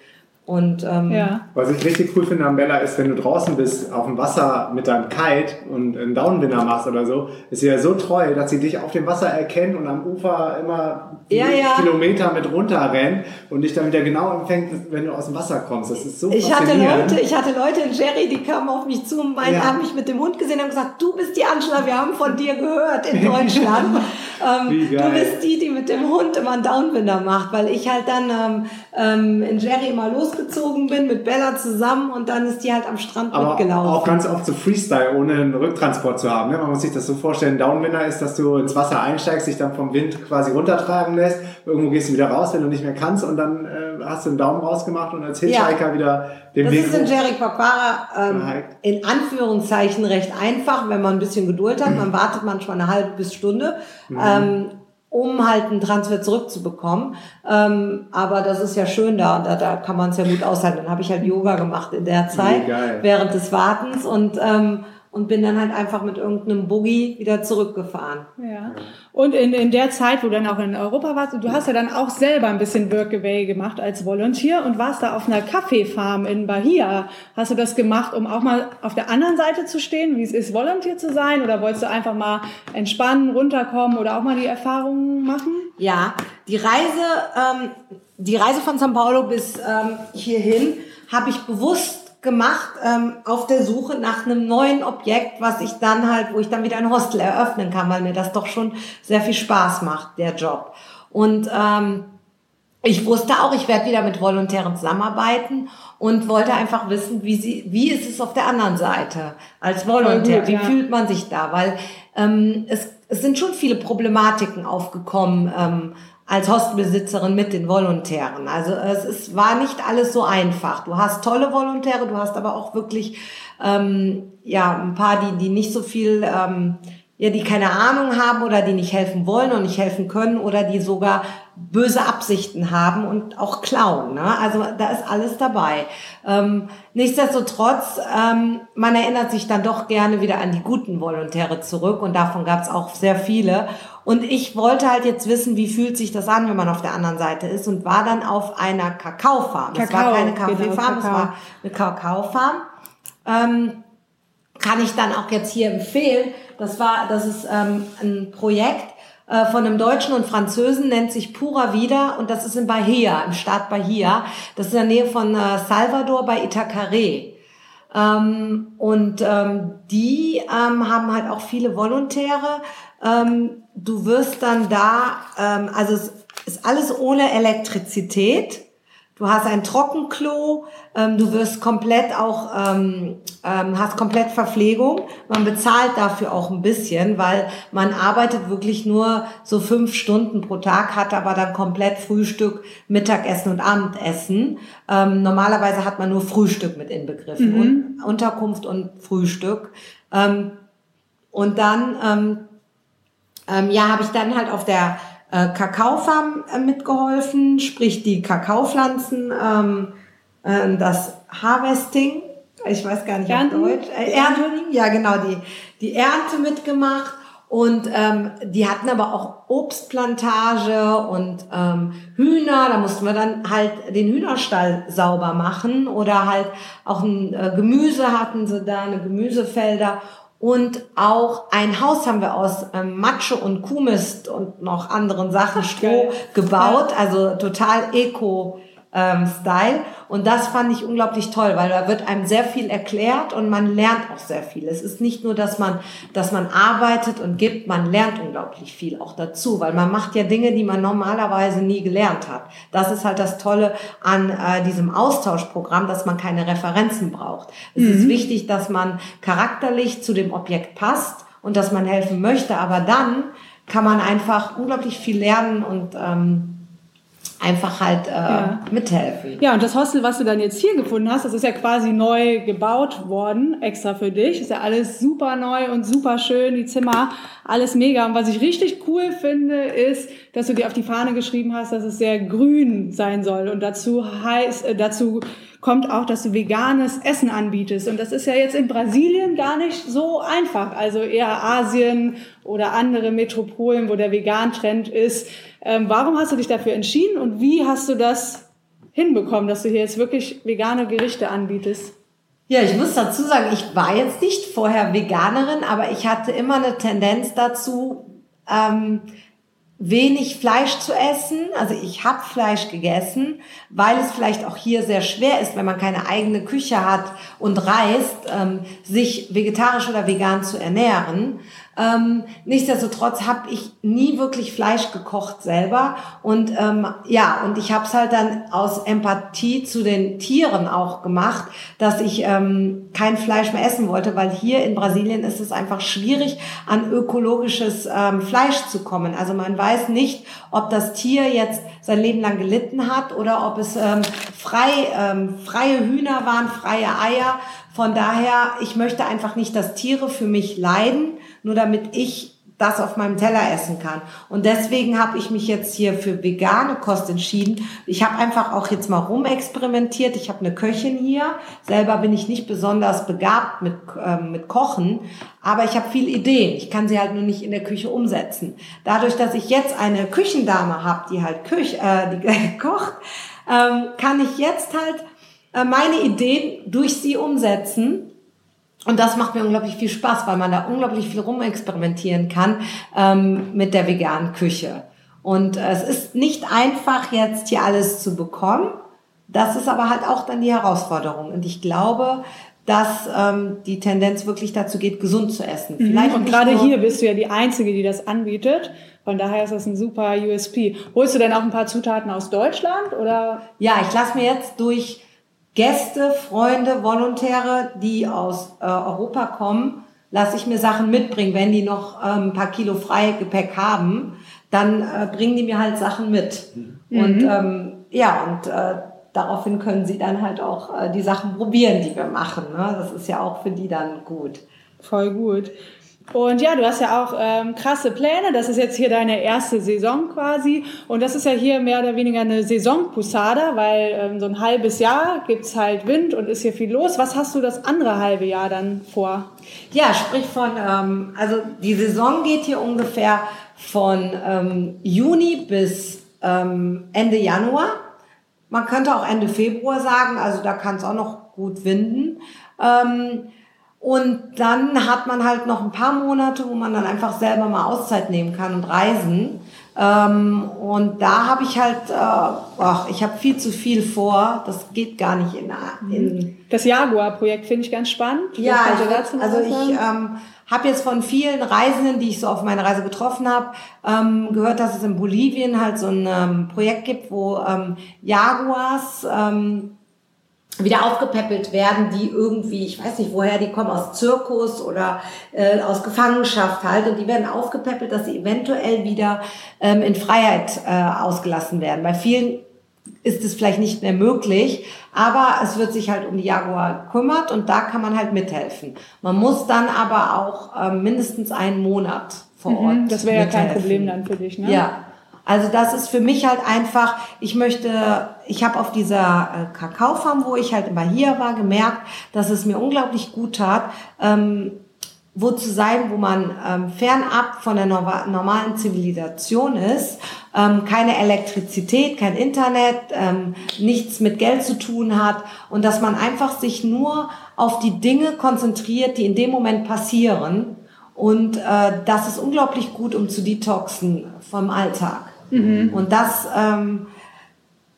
[SPEAKER 3] Und, ähm,
[SPEAKER 1] ja. Was ich richtig cool finde an Bella ist, wenn du draußen bist, auf dem Wasser mit deinem Kite und einen Downwinder machst oder so, ist sie ja so treu, dass sie dich auf dem Wasser erkennt und am Ufer immer ja, ja. Kilometer mit runter rennt und dich dann wieder genau empfängt, wenn du aus dem Wasser kommst. Das ist so
[SPEAKER 3] ich hatte Leute, Ich hatte Leute in Jerry, die kamen auf mich zu und meinen, ja. haben mich mit dem Hund gesehen und haben gesagt, du bist die Angela, wir haben von dir gehört in Deutschland. ähm, du bist die, die mit dem Hund immer einen Downwinder macht, weil ich halt dann ähm, ähm in Jerry immer los losgezogen bin mit Bella zusammen und dann ist die halt am Strand
[SPEAKER 1] Aber
[SPEAKER 3] mitgelaufen.
[SPEAKER 1] Auch ganz oft so Freestyle, ohne einen Rücktransport zu haben. Ne? Man muss sich das so vorstellen, Downwinder ist, dass du ins Wasser einsteigst, dich dann vom Wind quasi runtertragen lässt, irgendwo gehst du wieder raus, wenn du nicht mehr kannst und dann äh, hast du einen Daumen rausgemacht und als Hitchhiker ja. wieder den
[SPEAKER 3] das
[SPEAKER 1] Weg
[SPEAKER 3] Das ist in Jericoacoara ähm, in Anführungszeichen recht einfach, wenn man ein bisschen Geduld hat. Man wartet manchmal eine halbe bis Stunde. Mhm. Ähm, um halt einen Transfer zurückzubekommen. Ähm, aber das ist ja schön da, da, da kann man es ja gut aushalten. Dann habe ich halt Yoga gemacht in der Zeit, während des Wartens und ähm, und bin dann halt einfach mit irgendeinem Boogie wieder zurückgefahren.
[SPEAKER 2] Ja. Und in, in der Zeit, wo du dann auch in Europa warst, du hast ja dann auch selber ein bisschen Workaway gemacht als Volunteer und warst da auf einer Kaffeefarm in Bahia. Hast du das gemacht, um auch mal auf der anderen Seite zu stehen, wie es ist, Volunteer zu sein? Oder wolltest du einfach mal entspannen, runterkommen oder auch mal die Erfahrungen machen?
[SPEAKER 3] Ja, die Reise, ähm, die Reise von São Paulo bis ähm, hierhin habe ich bewusst gemacht ähm, auf der Suche nach einem neuen Objekt, was ich dann halt, wo ich dann wieder ein Hostel eröffnen kann, weil mir das doch schon sehr viel Spaß macht, der Job. Und ähm, ich wusste auch, ich werde wieder mit Volontären zusammenarbeiten und wollte einfach wissen, wie sie, wie ist es auf der anderen Seite als Volontär? Gut, wie ja. fühlt man sich da? Weil ähm, es, es sind schon viele Problematiken aufgekommen. Ähm, als Hostelbesitzerin mit den Volontären. Also es ist, war nicht alles so einfach. Du hast tolle Volontäre, du hast aber auch wirklich ähm, ja ein paar, die die nicht so viel ähm, ja, die keine Ahnung haben oder die nicht helfen wollen und nicht helfen können oder die sogar böse Absichten haben und auch klauen. Ne? Also da ist alles dabei. Ähm, nichtsdestotrotz, ähm, man erinnert sich dann doch gerne wieder an die guten Volontäre zurück und davon gab es auch sehr viele. Und ich wollte halt jetzt wissen, wie fühlt sich das an, wenn man auf der anderen Seite ist und war dann auf einer Kakaofarm. Kakao, es war keine Kaffeefarm, genau, es war eine Kakaofarm. Ähm, kann ich dann auch jetzt hier empfehlen. Das war, das ist ähm, ein Projekt äh, von einem Deutschen und Französen, nennt sich Pura Vida und das ist in Bahia, im Staat Bahia. Das ist in der Nähe von äh, Salvador bei Itacaré. Ähm, und ähm, die ähm, haben halt auch viele Volontäre. Ähm, du wirst dann da, ähm, also es ist alles ohne Elektrizität. Du hast ein Trockenklo, ähm, du wirst komplett auch, ähm, ähm, hast komplett Verpflegung. Man bezahlt dafür auch ein bisschen, weil man arbeitet wirklich nur so fünf Stunden pro Tag, hat aber dann komplett Frühstück, Mittagessen und Abendessen. Ähm, normalerweise hat man nur Frühstück mit inbegriffen mhm. und Unterkunft und Frühstück. Ähm, und dann, ähm, ähm, ja, habe ich dann halt auf der äh, Kakaofarm äh, mitgeholfen, sprich die Kakaopflanzen, ähm, äh, das Harvesting, ich weiß gar nicht
[SPEAKER 2] Ernten?
[SPEAKER 3] auf Deutsch, äh, Ernten, ja genau, die, die Ernte mitgemacht und ähm, die hatten aber auch Obstplantage und ähm, Hühner. Da mussten wir dann halt den Hühnerstall sauber machen oder halt auch ein äh, Gemüse hatten sie da, eine Gemüsefelder. Und auch ein Haus haben wir aus ähm, Matsche und Kuhmist und noch anderen Sachen, Stroh, gebaut. Also total eco ähm, Style. Und das fand ich unglaublich toll, weil da wird einem sehr viel erklärt und man lernt auch sehr viel. Es ist nicht nur, dass man, dass man arbeitet und gibt, man lernt unglaublich viel auch dazu, weil man macht ja Dinge, die man normalerweise nie gelernt hat. Das ist halt das Tolle an äh, diesem Austauschprogramm, dass man keine Referenzen braucht. Es mhm. ist wichtig, dass man charakterlich zu dem Objekt passt und dass man helfen möchte, aber dann kann man einfach unglaublich viel lernen und ähm, einfach halt äh, ja. mithelfen.
[SPEAKER 2] Ja, und das Hostel, was du dann jetzt hier gefunden hast, das ist ja quasi neu gebaut worden, extra für dich. Ist ja alles super neu und super schön, die Zimmer, alles mega. Und was ich richtig cool finde, ist, dass du dir auf die Fahne geschrieben hast, dass es sehr grün sein soll. Und dazu heißt, äh, dazu kommt auch, dass du veganes Essen anbietest. Und das ist ja jetzt in Brasilien gar nicht so einfach. Also eher Asien oder andere Metropolen, wo der Vegan-Trend ist. Ähm, warum hast du dich dafür entschieden und wie hast du das hinbekommen, dass du hier jetzt wirklich vegane Gerichte anbietest?
[SPEAKER 3] Ja, ich muss dazu sagen, ich war jetzt nicht vorher Veganerin, aber ich hatte immer eine Tendenz dazu, ähm, wenig Fleisch zu essen. Also ich habe Fleisch gegessen, weil es vielleicht auch hier sehr schwer ist, wenn man keine eigene Küche hat und reist, ähm, sich vegetarisch oder vegan zu ernähren. Ähm, nichtsdestotrotz habe ich nie wirklich Fleisch gekocht selber und ähm, ja und ich habe es halt dann aus Empathie zu den Tieren auch gemacht, dass ich ähm, kein Fleisch mehr essen wollte, weil hier in Brasilien ist es einfach schwierig an ökologisches ähm, Fleisch zu kommen. Also man weiß nicht, ob das Tier jetzt sein Leben lang gelitten hat oder ob es ähm, frei ähm, freie Hühner waren, freie Eier. Von daher, ich möchte einfach nicht, dass Tiere für mich leiden nur damit ich das auf meinem Teller essen kann. Und deswegen habe ich mich jetzt hier für vegane Kost entschieden. Ich habe einfach auch jetzt mal rumexperimentiert. Ich habe eine Köchin hier. Selber bin ich nicht besonders begabt mit, ähm, mit Kochen, aber ich habe viele Ideen. Ich kann sie halt nur nicht in der Küche umsetzen. Dadurch, dass ich jetzt eine Küchendame habe, die halt Küche, äh, die kocht, ähm, kann ich jetzt halt äh, meine Ideen durch sie umsetzen und das macht mir unglaublich viel Spaß, weil man da unglaublich viel rumexperimentieren kann ähm, mit der veganen Küche. Und äh, es ist nicht einfach, jetzt hier alles zu bekommen. Das ist aber halt auch dann die Herausforderung. Und ich glaube, dass ähm, die Tendenz wirklich dazu geht, gesund zu essen.
[SPEAKER 2] Mhm. Vielleicht und gerade hier bist du ja die Einzige, die das anbietet. Von daher ist das ein super USP. Holst du denn auch ein paar Zutaten aus Deutschland oder?
[SPEAKER 3] Ja, ich lasse mir jetzt durch Gäste, Freunde, Volontäre, die aus äh, Europa kommen, lasse ich mir Sachen mitbringen. Wenn die noch ähm, ein paar Kilo Freigepäck haben, dann äh, bringen die mir halt Sachen mit. Mhm. Und ähm, ja, und äh, daraufhin können sie dann halt auch äh, die Sachen probieren, die wir machen. Ne? Das ist ja auch für die dann gut.
[SPEAKER 2] Voll gut. Und ja, du hast ja auch ähm, krasse Pläne. Das ist jetzt hier deine erste Saison quasi. Und das ist ja hier mehr oder weniger eine Saison-Pusada, weil ähm, so ein halbes Jahr gibt's halt Wind und ist hier viel los. Was hast du das andere halbe Jahr dann vor?
[SPEAKER 3] Ja, sprich von, ähm, also die Saison geht hier ungefähr von ähm, Juni bis ähm, Ende Januar. Man könnte auch Ende Februar sagen, also da kann es auch noch gut winden. Ähm, und dann hat man halt noch ein paar Monate, wo man dann einfach selber mal Auszeit nehmen kann und reisen. Ähm, und da habe ich halt, äh, ach, ich habe viel zu viel vor. Das geht gar nicht in. in
[SPEAKER 2] das Jaguar-Projekt finde ich ganz spannend.
[SPEAKER 3] Ja, ich, also ich ähm, habe jetzt von vielen Reisenden, die ich so auf meiner Reise getroffen habe, ähm, gehört, dass es in Bolivien halt so ein ähm, Projekt gibt, wo ähm, Jaguars ähm, wieder aufgepäppelt werden, die irgendwie, ich weiß nicht woher, die kommen aus Zirkus oder äh, aus Gefangenschaft halt und die werden aufgepäppelt, dass sie eventuell wieder ähm, in Freiheit äh, ausgelassen werden. Bei vielen ist es vielleicht nicht mehr möglich, aber es wird sich halt um die Jaguar kümmert und da kann man halt mithelfen. Man muss dann aber auch ähm, mindestens einen Monat vor mhm, Ort. Mhm,
[SPEAKER 2] das wäre ja kein Problem dann für dich, ne?
[SPEAKER 3] Ja. Also das ist für mich halt einfach, ich möchte, ich habe auf dieser äh, Kakaofarm, wo ich halt immer hier war, gemerkt, dass es mir unglaublich gut tat, ähm, wo zu sein, wo man ähm, fernab von der normalen Zivilisation ist, ähm, keine Elektrizität, kein Internet, ähm, nichts mit Geld zu tun hat und dass man einfach sich nur auf die Dinge konzentriert, die in dem Moment passieren. Und äh, das ist unglaublich gut, um zu detoxen vom Alltag. Mhm. Und das ähm,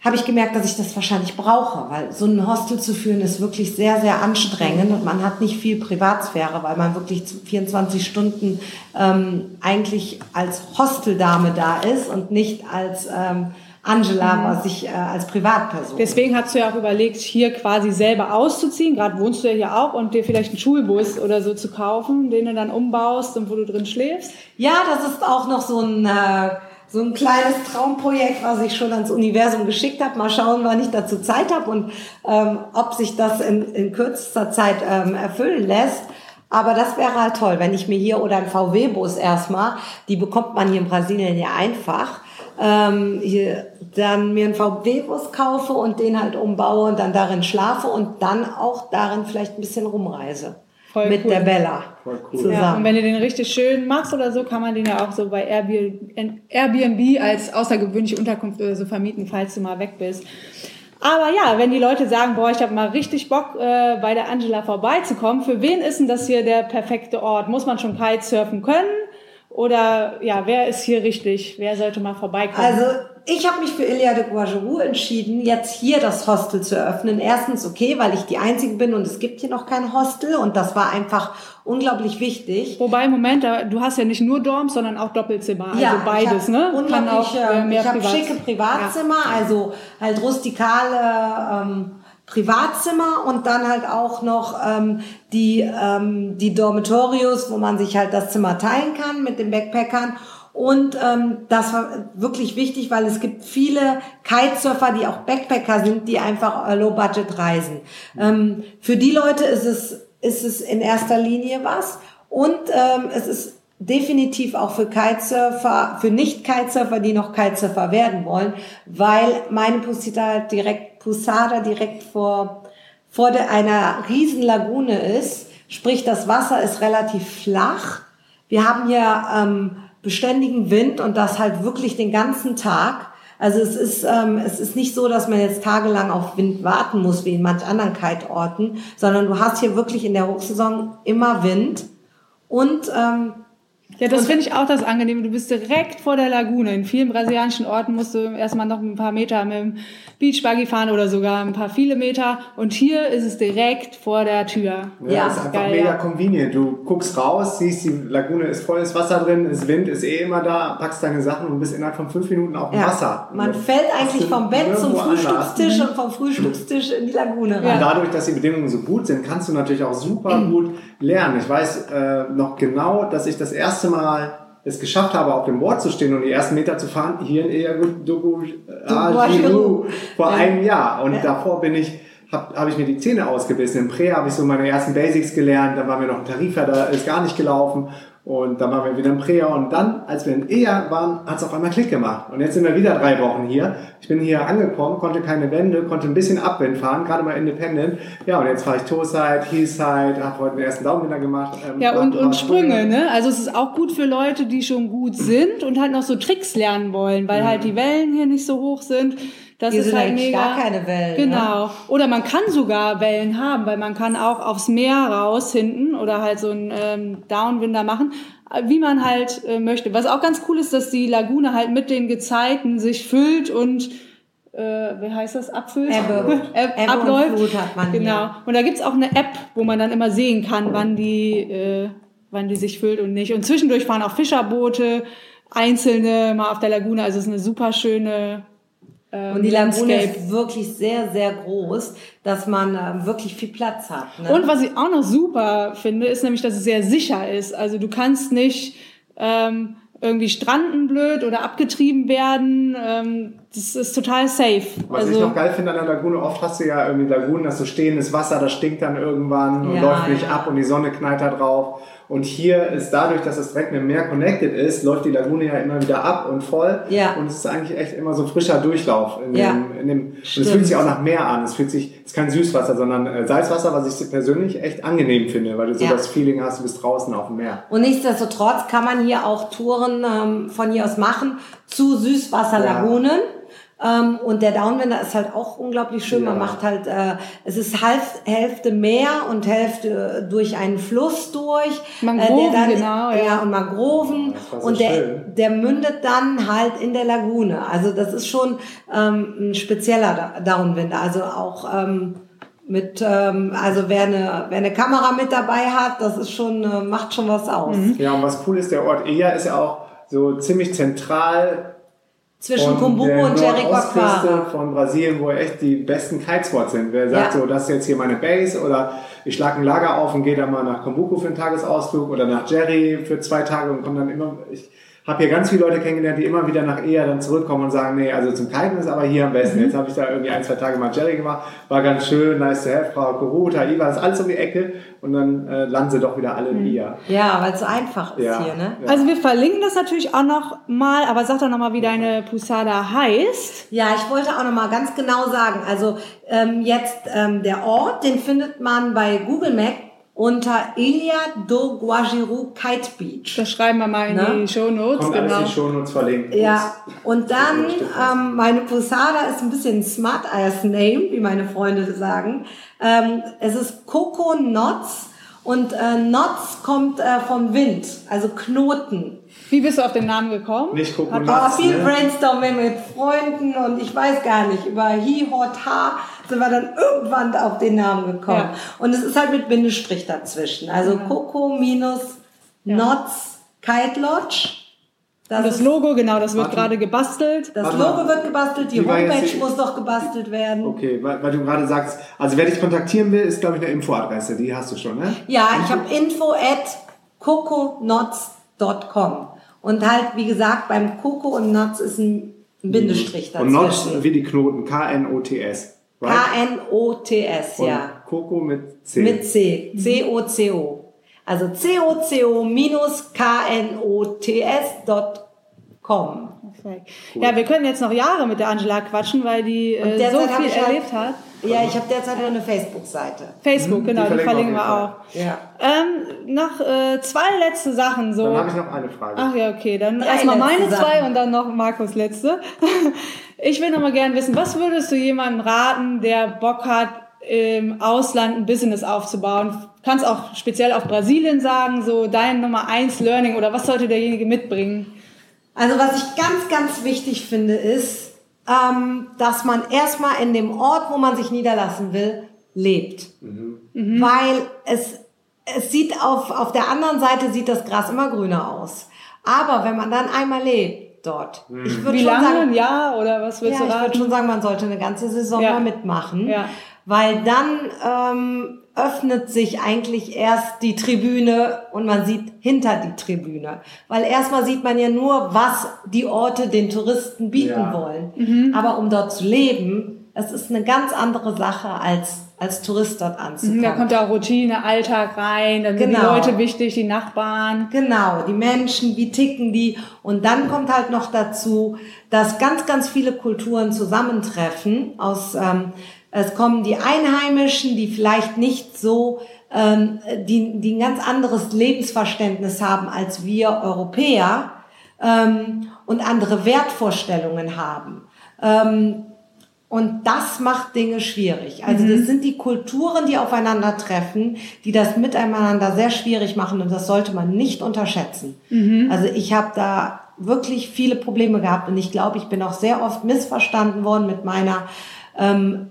[SPEAKER 3] habe ich gemerkt, dass ich das wahrscheinlich brauche, weil so ein Hostel zu führen ist wirklich sehr, sehr anstrengend und man hat nicht viel Privatsphäre, weil man wirklich 24 Stunden ähm, eigentlich als Hosteldame da ist und nicht als ähm, Angela, mhm. was ich äh, als Privatperson.
[SPEAKER 2] Deswegen hast du ja auch überlegt, hier quasi selber auszuziehen. Gerade wohnst du ja hier auch und dir vielleicht einen Schulbus oder so zu kaufen, den du dann umbaust und wo du drin schläfst.
[SPEAKER 3] Ja, das ist auch noch so ein äh, so ein kleines Traumprojekt, was ich schon ans Universum geschickt habe. Mal schauen, wann ich dazu Zeit habe und ähm, ob sich das in, in kürzester Zeit ähm, erfüllen lässt. Aber das wäre halt toll, wenn ich mir hier oder ein VW-Bus erstmal, die bekommt man hier in Brasilien ja einfach, ähm, hier dann mir einen VW-Bus kaufe und den halt umbaue und dann darin schlafe und dann auch darin vielleicht ein bisschen rumreise. Voll mit cool. der Bella
[SPEAKER 2] Voll cool. zusammen. Ja, und wenn du den richtig schön machst oder so, kann man den ja auch so bei Airbnb als außergewöhnliche Unterkunft oder so vermieten, falls du mal weg bist. Aber ja, wenn die Leute sagen, boah, ich habe mal richtig Bock, äh, bei der Angela vorbeizukommen, für wen ist denn das hier der perfekte Ort? Muss man schon Kitesurfen können? Oder ja, wer ist hier richtig? Wer sollte mal vorbeikommen?
[SPEAKER 3] Also ich habe mich für Ilia de Guajarou entschieden, jetzt hier das Hostel zu eröffnen. Erstens okay, weil ich die Einzige bin und es gibt hier noch kein Hostel und das war einfach unglaublich wichtig.
[SPEAKER 2] Wobei, Moment, du hast ja nicht nur Dorms, sondern auch Doppelzimmer, also ja, beides, ne?
[SPEAKER 3] Kann auch äh, mehr Ich habe schicke Privatzimmer, ja. also halt rustikale ähm, Privatzimmer und dann halt auch noch ähm, die, ähm, die Dormitorios, wo man sich halt das Zimmer teilen kann mit den Backpackern und ähm, das war wirklich wichtig, weil es gibt viele Kitesurfer, die auch Backpacker sind, die einfach äh, Low Budget reisen. Ähm, für die Leute ist es, ist es in erster Linie was. Und ähm, es ist definitiv auch für Kitesurfer, für Nicht-Kitesurfer, die noch Kitesurfer werden wollen, weil meine Posada direkt, Posada direkt vor, vor der, einer riesen Lagune ist. Sprich, das Wasser ist relativ flach. Wir haben hier ähm, beständigen Wind und das halt wirklich den ganzen Tag. Also es ist, ähm, es ist nicht so, dass man jetzt tagelang auf Wind warten muss, wie in manch anderen Kiteorten, sondern du hast hier wirklich in der Hochsaison immer Wind. Und ähm,
[SPEAKER 2] ja, das finde ich auch das Angenehme. Du bist direkt vor der Lagune. In vielen brasilianischen Orten musst du erstmal noch ein paar Meter mit dem Beachbuggy fahren oder sogar ein paar viele Meter. Und hier ist es direkt vor der Tür.
[SPEAKER 1] Ja, ja. ist einfach geil, mega ja. convenient. Du guckst raus, siehst, die Lagune ist volles Wasser drin, das Wind ist eh immer da, packst deine Sachen und bist innerhalb von fünf Minuten auf dem ja. Wasser.
[SPEAKER 3] Man fällt eigentlich vom Bett zum Frühstückstisch anders. und vom Frühstückstisch in die Lagune rein.
[SPEAKER 1] Und dadurch, dass die Bedingungen so gut sind, kannst du natürlich auch super gut lernen. Ich weiß äh, noch genau, dass ich das erste Mal es geschafft habe, auf dem Board zu stehen und die ersten Meter zu fahren, hier in Eagudogu vor einem Jahr. Und davor bin ich habe hab ich mir die Zähne ausgebissen. Im Prä habe ich so meine ersten Basics gelernt, dann war mir noch ein Tarifer, da ist gar nicht gelaufen. Und dann waren wir wieder im Prea und dann, als wir in Eher waren, hat es auf einmal Klick gemacht. Und jetzt sind wir wieder drei Wochen hier. Ich bin hier angekommen, konnte keine Wände, konnte ein bisschen Abwind fahren, gerade mal Independent. Ja, und jetzt fahre ich Toeside, Hillside, habe heute den ersten Daumenwinter gemacht.
[SPEAKER 2] Ähm, ja, und, und Sprünge, ne? Also es ist auch gut für Leute, die schon gut sind und halt noch so Tricks lernen wollen, weil mhm. halt die Wellen hier nicht so hoch sind.
[SPEAKER 3] Das Hier ist halt mega. gar keine Wellen.
[SPEAKER 2] Ne? Genau. Ne? Oder man kann sogar Wellen haben, weil man kann auch aufs Meer raus hinten oder halt so einen ähm, Downwinder machen, wie man halt äh, möchte. Was auch ganz cool ist, dass die Lagune halt mit den Gezeiten sich füllt und äh, wie heißt das, abfüllt?
[SPEAKER 3] Ebbe.
[SPEAKER 2] Ebbe abläuft.
[SPEAKER 3] Und Flut hat man
[SPEAKER 2] genau. Hier. Und da gibt's auch eine App, wo man dann immer sehen kann, wann die, äh, wann die sich füllt und nicht. Und zwischendurch fahren auch Fischerboote, einzelne mal auf der Lagune. Also es ist eine super schöne
[SPEAKER 3] ähm, und die Lagune ist wirklich sehr, sehr groß, dass man äh, wirklich viel Platz hat.
[SPEAKER 2] Ne? Und was ich auch noch super finde, ist nämlich, dass es sehr sicher ist. Also du kannst nicht ähm, irgendwie stranden blöd oder abgetrieben werden. Ähm, das ist total safe.
[SPEAKER 1] Was
[SPEAKER 2] also,
[SPEAKER 1] ich noch geil finde an der Lagune, oft hast du ja irgendwie Lagunen, dass so stehendes Wasser, das stinkt dann irgendwann und ja, läuft nicht ja. ab und die Sonne knallt da drauf. Und hier ist dadurch, dass es direkt mit dem Meer connected ist, läuft die Lagune ja immer wieder ab und voll. Ja. Und es ist eigentlich echt immer so frischer Durchlauf. In ja. dem, in dem, und es fühlt sich auch nach Meer an. Es fühlt sich, es ist kein Süßwasser, sondern äh, Salzwasser, was ich persönlich echt angenehm finde, weil du so ja. das Feeling hast, du bist draußen auf dem Meer.
[SPEAKER 3] Und nichtsdestotrotz kann man hier auch Touren ähm, von hier aus machen zu Süßwasserlagunen. Ja. Ähm, und der Downwinder ist halt auch unglaublich schön. Ja. Man macht halt, äh, es ist halb, Hälfte Meer und Hälfte durch einen Fluss durch.
[SPEAKER 2] Mangroven, äh, dann, genau.
[SPEAKER 3] Ja, ja und Mangroven. So und der, der mündet dann halt in der Lagune. Also das ist schon ähm, ein spezieller Downwinder. Also auch ähm, mit, ähm, also wer eine, wer eine Kamera mit dabei hat, das ist schon, äh, macht schon was aus. Mhm.
[SPEAKER 1] Ja, und was cool ist, der Ort Eja ist ja auch so ziemlich zentral
[SPEAKER 3] zwischen Kumbuko und Jericoacoara.
[SPEAKER 1] von Brasilien, wo echt die besten Kitespots sind. Wer sagt ja. so, das ist jetzt hier meine Base oder ich schlage ein Lager auf und gehe dann mal nach Kumbuko für einen Tagesausflug oder nach Jerry für zwei Tage und komme dann immer, ich, habe hier ganz viele Leute kennengelernt, die immer wieder nach Eher dann zurückkommen und sagen, nee, also zum Kiten ist aber hier am besten. Mhm. Jetzt habe ich da irgendwie ein, zwei Tage mal Jerry gemacht, war ganz schön, nice to have, Frau Koruta, Iva, ist alles um die Ecke und dann äh, landen sie doch wieder alle in Eher.
[SPEAKER 3] Mhm. Ja, weil es so einfach ist ja. hier, ne?
[SPEAKER 2] Ja. Also wir verlinken das natürlich auch noch mal, aber sag doch noch mal, wie deine Pusada heißt.
[SPEAKER 3] Ja, ich wollte auch noch mal ganz genau sagen, also ähm, jetzt ähm, der Ort, den findet man bei Google Maps unter Ilha do Guajiru Kite Beach.
[SPEAKER 2] Das schreiben wir mal in ne? die Show Notes.
[SPEAKER 1] Kommt genau. alles in die Show Notes verlinkt.
[SPEAKER 3] Ja, und dann ähm, meine Posada ist ein bisschen smart as name, wie meine Freunde sagen. Ähm, es ist Coco Knots und äh, Knots kommt äh, von Wind, also Knoten.
[SPEAKER 2] Wie bist du auf den Namen gekommen?
[SPEAKER 1] Nicht Coco
[SPEAKER 3] Knots. Hat viel ne? Brainstorming mit Freunden und ich weiß gar nicht, über Hi, Hot, Ha sind wir dann irgendwann auf den Namen gekommen. Ja. Und es ist halt mit Bindestrich dazwischen. Also ja. Coco minus ja. Nots Kite Lodge.
[SPEAKER 2] Das, das Logo, genau, das wird gerade gebastelt.
[SPEAKER 3] Das Logo wird gebastelt, die, die Homepage muss noch gebastelt werden.
[SPEAKER 1] Okay, weil, weil, du gerade sagst, also wer dich kontaktieren will, ist glaube ich eine Infoadresse, die hast du schon, ne?
[SPEAKER 3] Ja, ich habe info at coconuts.com. Und halt, wie gesagt, beim Coco und Nuts ist ein Bindestrich
[SPEAKER 1] dazwischen. Und Nuts wie die Knoten, K-N-O-T-S.
[SPEAKER 3] K-N-O-T-S, ja.
[SPEAKER 1] Coco mit C.
[SPEAKER 3] Mit C. C-O-C-O. Also coco-knots.com.
[SPEAKER 2] Perfekt. Ja, wir können jetzt noch Jahre mit der Angela quatschen, weil die äh, so viel
[SPEAKER 3] halt-
[SPEAKER 2] erlebt hat.
[SPEAKER 3] Ja, ich habe derzeit auch eine Facebook-Seite.
[SPEAKER 2] Facebook, genau, die
[SPEAKER 1] verlinken
[SPEAKER 2] verlinken
[SPEAKER 1] wir
[SPEAKER 2] auch.
[SPEAKER 3] Ja.
[SPEAKER 2] Ähm, noch äh, zwei letzte Sachen so.
[SPEAKER 1] Dann habe ich noch eine Frage.
[SPEAKER 2] Ach ja, okay, dann erstmal meine
[SPEAKER 3] letzte
[SPEAKER 2] zwei
[SPEAKER 3] Sachen.
[SPEAKER 2] und dann noch Markus letzte. Ich will noch mal gerne wissen, was würdest du jemandem raten, der Bock hat, im Ausland ein Business aufzubauen? Kannst auch speziell auf Brasilien sagen, so dein Nummer eins Learning oder was sollte derjenige mitbringen?
[SPEAKER 3] Also was ich ganz, ganz wichtig finde, ist, ähm, dass man erstmal in dem Ort, wo man sich niederlassen will, lebt. Weil es, es sieht auf, auf der anderen Seite sieht das Gras immer grüner aus. Aber wenn man dann einmal lebt dort, ich würde
[SPEAKER 2] Wie
[SPEAKER 3] schon
[SPEAKER 2] lange?
[SPEAKER 3] sagen,
[SPEAKER 2] Ein Jahr oder was
[SPEAKER 3] ja,
[SPEAKER 2] willst
[SPEAKER 3] ich
[SPEAKER 2] du
[SPEAKER 3] würde
[SPEAKER 2] raten?
[SPEAKER 3] schon sagen, man sollte eine ganze Saison
[SPEAKER 2] Ja.
[SPEAKER 3] mal mitmachen.
[SPEAKER 2] Ja.
[SPEAKER 3] Weil dann ähm, öffnet sich eigentlich erst die Tribüne und man sieht hinter die Tribüne. Weil erstmal sieht man ja nur, was die Orte den Touristen bieten
[SPEAKER 1] Ja.
[SPEAKER 3] wollen.
[SPEAKER 2] Mhm.
[SPEAKER 3] Aber um dort zu leben, es ist eine ganz andere Sache, als als Tourist dort anzukommen.
[SPEAKER 2] Da kommt ja auch Routine, Alltag rein, dann sind die
[SPEAKER 3] Genau.
[SPEAKER 2] Leute wichtig, die Nachbarn.
[SPEAKER 3] Genau, die Menschen, wie ticken die? Und dann kommt halt noch dazu, dass ganz, ganz viele Kulturen zusammentreffen. Aus, ähm, es kommen die Einheimischen, die vielleicht nicht so, ähm, die, die ein ganz anderes Lebensverständnis haben als wir Europäer ähm, und andere Wertvorstellungen haben. Ähm, und das macht Dinge schwierig. Also das sind die Kulturen, die aufeinandertreffen, die das miteinander sehr schwierig machen und das sollte man nicht unterschätzen. Also ich habe da wirklich viele Probleme gehabt und ich glaube, ich bin auch sehr oft missverstanden worden mit meiner ähm,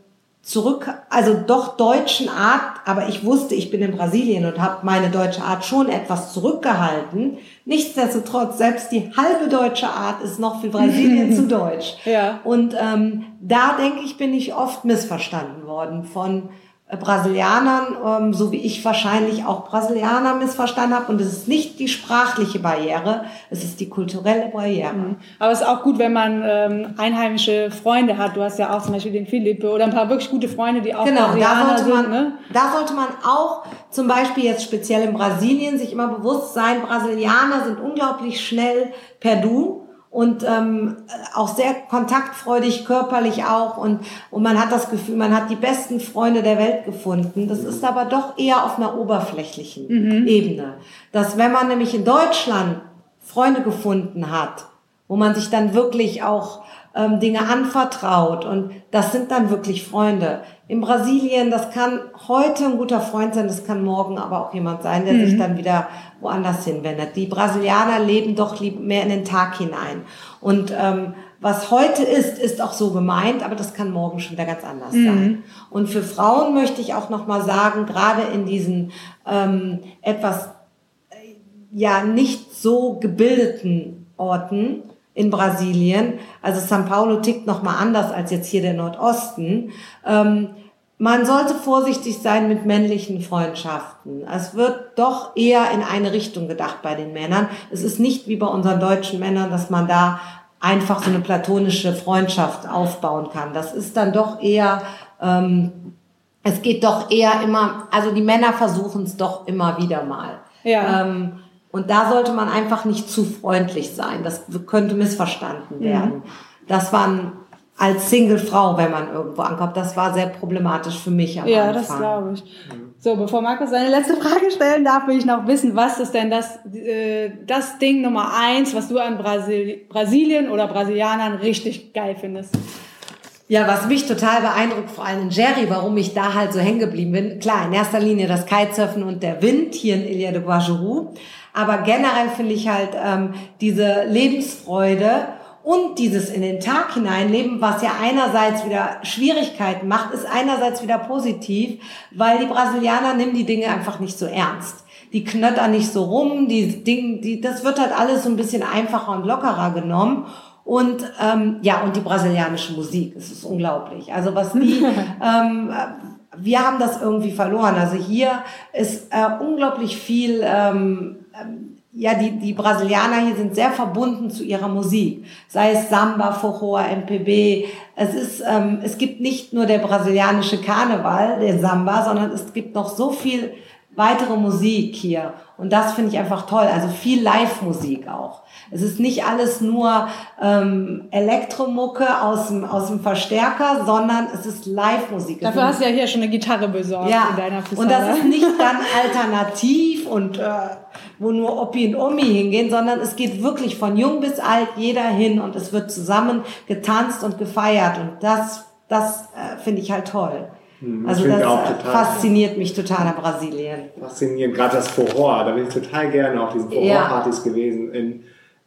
[SPEAKER 3] zurück, also doch deutschen Art, aber ich wusste, ich bin in Brasilien und habe meine deutsche Art schon etwas zurückgehalten. Nichtsdestotrotz, selbst die halbe deutsche Art ist noch für Brasilien zu deutsch.
[SPEAKER 2] Ja.
[SPEAKER 3] Und ähm, da denke ich, bin ich oft missverstanden worden von Brasilianern, ähm, so wie ich wahrscheinlich auch Brasilianer missverstanden habe. Und es ist nicht die sprachliche Barriere, es ist die kulturelle Barriere.
[SPEAKER 2] Aber es ist auch gut, wenn man ähm, einheimische Freunde hat. Du hast ja auch zum Beispiel den Philippe oder ein paar wirklich gute Freunde, die auch
[SPEAKER 3] Genau, da
[SPEAKER 2] Brasilianer
[SPEAKER 3] sollte, man,
[SPEAKER 2] sind. Ne?
[SPEAKER 3] da sollte man auch zum Beispiel jetzt speziell in Brasilien sich immer bewusst sein, Brasilianer sind unglaublich schnell per Du und ähm, auch sehr kontaktfreudig, körperlich auch und, und man hat das Gefühl, man hat die besten Freunde der Welt gefunden. Das ist aber doch eher auf einer oberflächlichen Ebene. Dass wenn man nämlich in Deutschland Freunde gefunden hat, wo man sich dann wirklich auch ähm, Dinge anvertraut und das sind dann wirklich Freunde. In Brasilien, das kann heute ein guter Freund sein, das kann morgen aber auch jemand sein, der sich dann wieder woanders hinwendet. Die Brasilianer leben doch mehr in den Tag hinein. Und ähm, was heute ist, ist auch so gemeint, aber das kann morgen schon wieder ganz anders sein. Und für Frauen möchte ich auch noch mal sagen, gerade in diesen ähm, etwas ja nicht so gebildeten Orten in Brasilien. Also São Paulo tickt noch mal anders als jetzt hier der Nordosten. Ähm, man sollte vorsichtig sein mit männlichen Freundschaften. Es wird doch eher in eine Richtung gedacht bei den Männern. Es ist nicht wie bei unseren deutschen Männern, dass man da einfach so eine platonische Freundschaft aufbauen kann. Das ist dann doch eher, ähm, es geht doch eher immer, also die Männer versuchen es doch immer wieder mal.
[SPEAKER 2] Ja.
[SPEAKER 3] Ähm, und da sollte man einfach nicht zu freundlich sein. Das könnte missverstanden werden. Das waren als Single-Frau, wenn man irgendwo ankommt, das war sehr problematisch für mich am
[SPEAKER 2] Ja,
[SPEAKER 3] Anfang.
[SPEAKER 2] das glaube ich. So, bevor Markus seine letzte Frage stellen darf, will ich noch wissen, was ist denn das, äh, das Ding Nummer eins, was du an Brasil Brasilien oder Brasilianern richtig geil findest?
[SPEAKER 3] Ja, was mich total beeindruckt, vor allem in Jerry, warum ich da halt so hängen geblieben bin. Klar, in erster Linie das Kitesurfen und der Wind hier in Ilha de Guajuru. Aber generell finde ich halt ähm, diese Lebensfreude und dieses in den Tag hineinleben, was ja einerseits wieder Schwierigkeiten macht, ist einerseits wieder positiv, weil die Brasilianer nehmen die Dinge einfach nicht so ernst. Die knöttern nicht so rum, die Dinge, die, das wird halt alles so ein bisschen einfacher und lockerer genommen. Und ähm, ja, und die brasilianische Musik, es ist unglaublich. Also was die, ähm, wir haben das irgendwie verloren. Also hier ist äh, unglaublich viel, ähm, ähm, ja, die, die Brasilianer hier sind sehr verbunden zu ihrer Musik. Sei es Samba, Forró, MPB. Es ist, ähm, es gibt nicht nur der brasilianische Karneval, der Samba, sondern es gibt noch so viel weitere Musik hier. Und das finde ich einfach toll. Also viel Live-Musik auch. Es ist nicht alles nur ähm, Elektromucke aus dem, aus dem Verstärker, sondern es ist Live-Musik.
[SPEAKER 2] Dafür hast du ja hier schon eine Gitarre besorgt
[SPEAKER 3] ja.
[SPEAKER 2] in deiner Pisane.
[SPEAKER 3] Und das ist nicht dann alternativ und äh, wo nur Oppi und Omi hingehen, sondern es geht wirklich von jung bis alt jeder hin und es wird zusammen getanzt und gefeiert und das, das äh, finde ich halt toll.
[SPEAKER 1] Hm,
[SPEAKER 3] also das fasziniert mich total an Brasilien.
[SPEAKER 1] Faszinierend, gerade das Furor, da bin ich total gerne auf diesen Furor-Partys gewesen in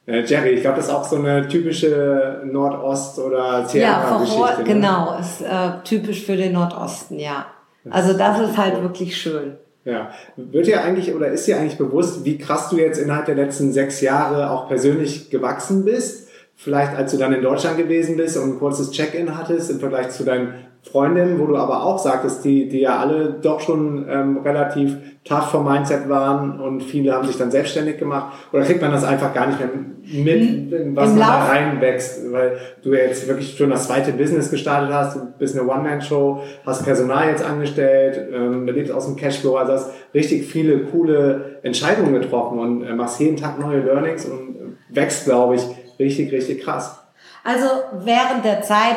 [SPEAKER 1] äh, Jerry. Ich glaube, das ist auch so eine typische Nordost- oder
[SPEAKER 3] Ja,
[SPEAKER 1] Sierra-Geschichte.
[SPEAKER 3] Furor,
[SPEAKER 1] ne?
[SPEAKER 3] genau, ist äh, typisch für den Nordosten, ja. Also das ist halt wirklich schön.
[SPEAKER 1] Ja. Wird dir eigentlich oder ist dir eigentlich bewusst, wie krass du jetzt innerhalb der letzten sechs Jahre auch persönlich gewachsen bist? Vielleicht als du dann in Deutschland gewesen bist und ein kurzes Check-in hattest im Vergleich zu deinen Freundinnen, wo du aber auch sagtest, die, die ja alle doch schon ähm, relativ tough vom Mindset waren und viele haben sich dann selbstständig gemacht. Oder kriegt man das einfach gar nicht mehr mit, in was
[SPEAKER 3] Im
[SPEAKER 1] man da
[SPEAKER 3] Lauf-
[SPEAKER 1] reinwächst? Weil du jetzt wirklich schon das zweite Business gestartet hast, du bist eine One-Man-Show, hast Personal jetzt angestellt, ähm, lebst aus dem Cashflow, also hast richtig viele coole Entscheidungen getroffen und äh, machst jeden Tag neue Learnings und äh, wächst, glaube ich, richtig, richtig krass.
[SPEAKER 3] Also während der Zeit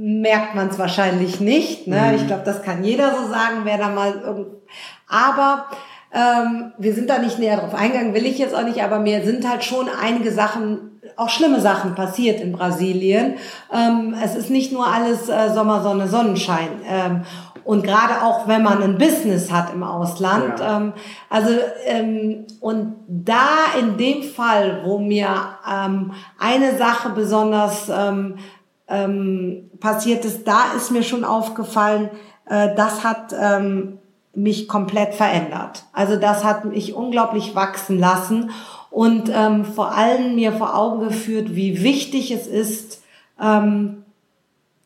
[SPEAKER 3] merkt man es wahrscheinlich nicht. Ne? Ich glaube, das kann jeder so sagen, wer da mal irgend. Aber ähm, wir sind da nicht näher drauf eingegangen, will ich jetzt auch nicht, aber mir sind halt schon einige Sachen, auch schlimme Sachen passiert in Brasilien. Ähm, es ist nicht nur alles äh, Sommer, Sonne, Sonnenschein. Ähm, und gerade auch, wenn man ein Business hat im Ausland.
[SPEAKER 1] Ja.
[SPEAKER 3] Ähm, also, ähm, und da in dem Fall, wo mir ähm, eine Sache besonders ähm, ähm, passiert ist, da ist mir schon aufgefallen, äh, das hat ähm, mich komplett verändert. Also das hat mich unglaublich wachsen lassen und ähm, vor allem mir vor Augen geführt, wie wichtig es ist, ähm,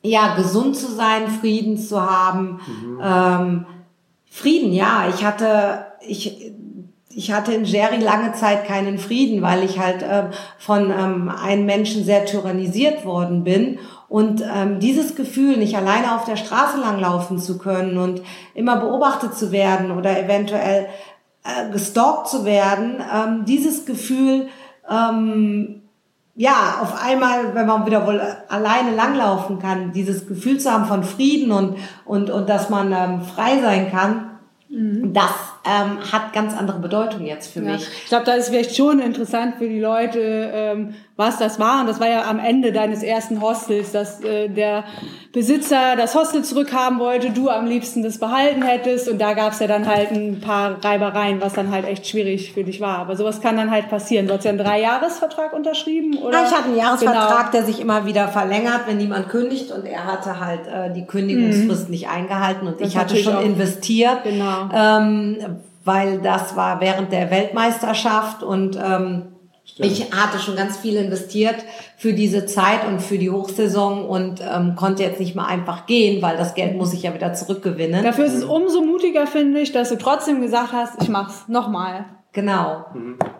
[SPEAKER 3] ja, gesund zu sein, Frieden zu haben. Ähm, Frieden, ja, ich hatte, ich, ich hatte in Jerry lange Zeit keinen Frieden, weil ich halt ähm, von ähm, einem Menschen sehr tyrannisiert worden bin. Und ähm, dieses Gefühl, nicht alleine auf der Straße langlaufen zu können und immer beobachtet zu werden oder eventuell äh, gestalkt zu werden, ähm, dieses Gefühl, ähm, ja, auf einmal, wenn man wieder wohl alleine langlaufen kann, dieses Gefühl zu haben von Frieden und, und, und dass man ähm, frei sein kann, das ähm, hat ganz andere Bedeutung jetzt für
[SPEAKER 2] Ja.
[SPEAKER 3] mich.
[SPEAKER 2] Ich glaube, da ist vielleicht schon interessant für die Leute, ähm, was das war. Und das war ja am Ende deines ersten Hostels, dass äh, der Besitzer das Hostel zurückhaben wollte, du am liebsten das behalten hättest. Und da gab's ja dann halt ein paar Reibereien, was dann halt echt schwierig für dich war. Aber sowas kann dann halt passieren. Du hast ja einen Dreijahresvertrag unterschrieben, oder?
[SPEAKER 3] Ja, ich hatte einen Jahresvertrag,
[SPEAKER 2] Genau.
[SPEAKER 3] der sich immer wieder verlängert, wenn niemand kündigt und er hatte halt äh, die Kündigungsfrist nicht eingehalten und
[SPEAKER 2] Das
[SPEAKER 3] ich hatte schon investiert,
[SPEAKER 2] Genau.
[SPEAKER 3] ähm, weil das war während der Weltmeisterschaft und ähm, ich hatte schon ganz viel investiert für diese Zeit und für die Hochsaison und ähm, konnte jetzt nicht mal einfach gehen, weil das Geld muss ich ja wieder zurückgewinnen.
[SPEAKER 2] Dafür ist es umso mutiger, finde ich, dass du trotzdem gesagt hast, ich mach's nochmal.
[SPEAKER 3] Genau.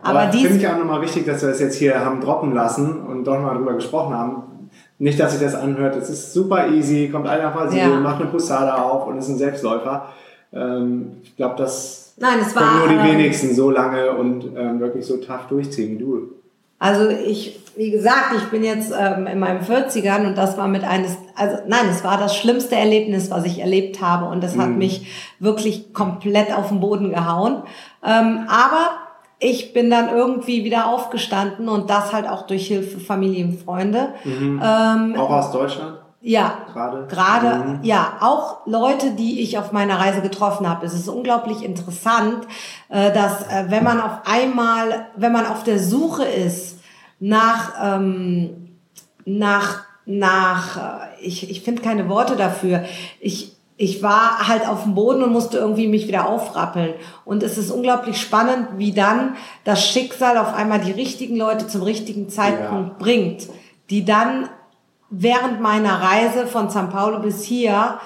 [SPEAKER 1] Aber,
[SPEAKER 3] Aber
[SPEAKER 1] finde ich auch nochmal wichtig, dass wir das jetzt hier haben droppen lassen und doch mal drüber gesprochen haben. Nicht, dass sich das anhört, es ist super easy, kommt einer nach Brasilien,
[SPEAKER 3] Ja.
[SPEAKER 1] macht eine Posada auf und ist ein Selbstläufer. Ähm, ich glaube, das
[SPEAKER 3] Nein, es war,
[SPEAKER 1] nur die
[SPEAKER 3] ähm,
[SPEAKER 1] wenigsten so lange und ähm, wirklich so tough durchziehen wie du.
[SPEAKER 3] Also ich, wie gesagt, ich bin jetzt ähm, in meinen 40ern und das war mit eines, also nein, es war das schlimmste Erlebnis, was ich erlebt habe und das hat mich wirklich komplett auf den Boden gehauen. Ähm, aber ich bin dann irgendwie wieder aufgestanden und das halt auch durch Hilfe Familie und Freunde. Ähm,
[SPEAKER 1] Auch aus Deutschland
[SPEAKER 3] ja,
[SPEAKER 1] gerade?
[SPEAKER 3] Gerade,
[SPEAKER 1] Mhm.
[SPEAKER 3] ja, auch Leute, die ich auf meiner Reise getroffen habe. Es ist unglaublich interessant, äh, dass äh, wenn man auf einmal, wenn man auf der Suche ist nach, ähm, nach, nach, äh, ich, ich finde keine Worte dafür. Ich, ich war halt auf dem Boden und musste irgendwie mich wieder aufrappeln. Und es ist unglaublich spannend, wie dann das Schicksal auf einmal die richtigen Leute zum richtigen Zeitpunkt
[SPEAKER 1] Ja.
[SPEAKER 3] bringt, die dann während meiner Reise von São Paulo bis hier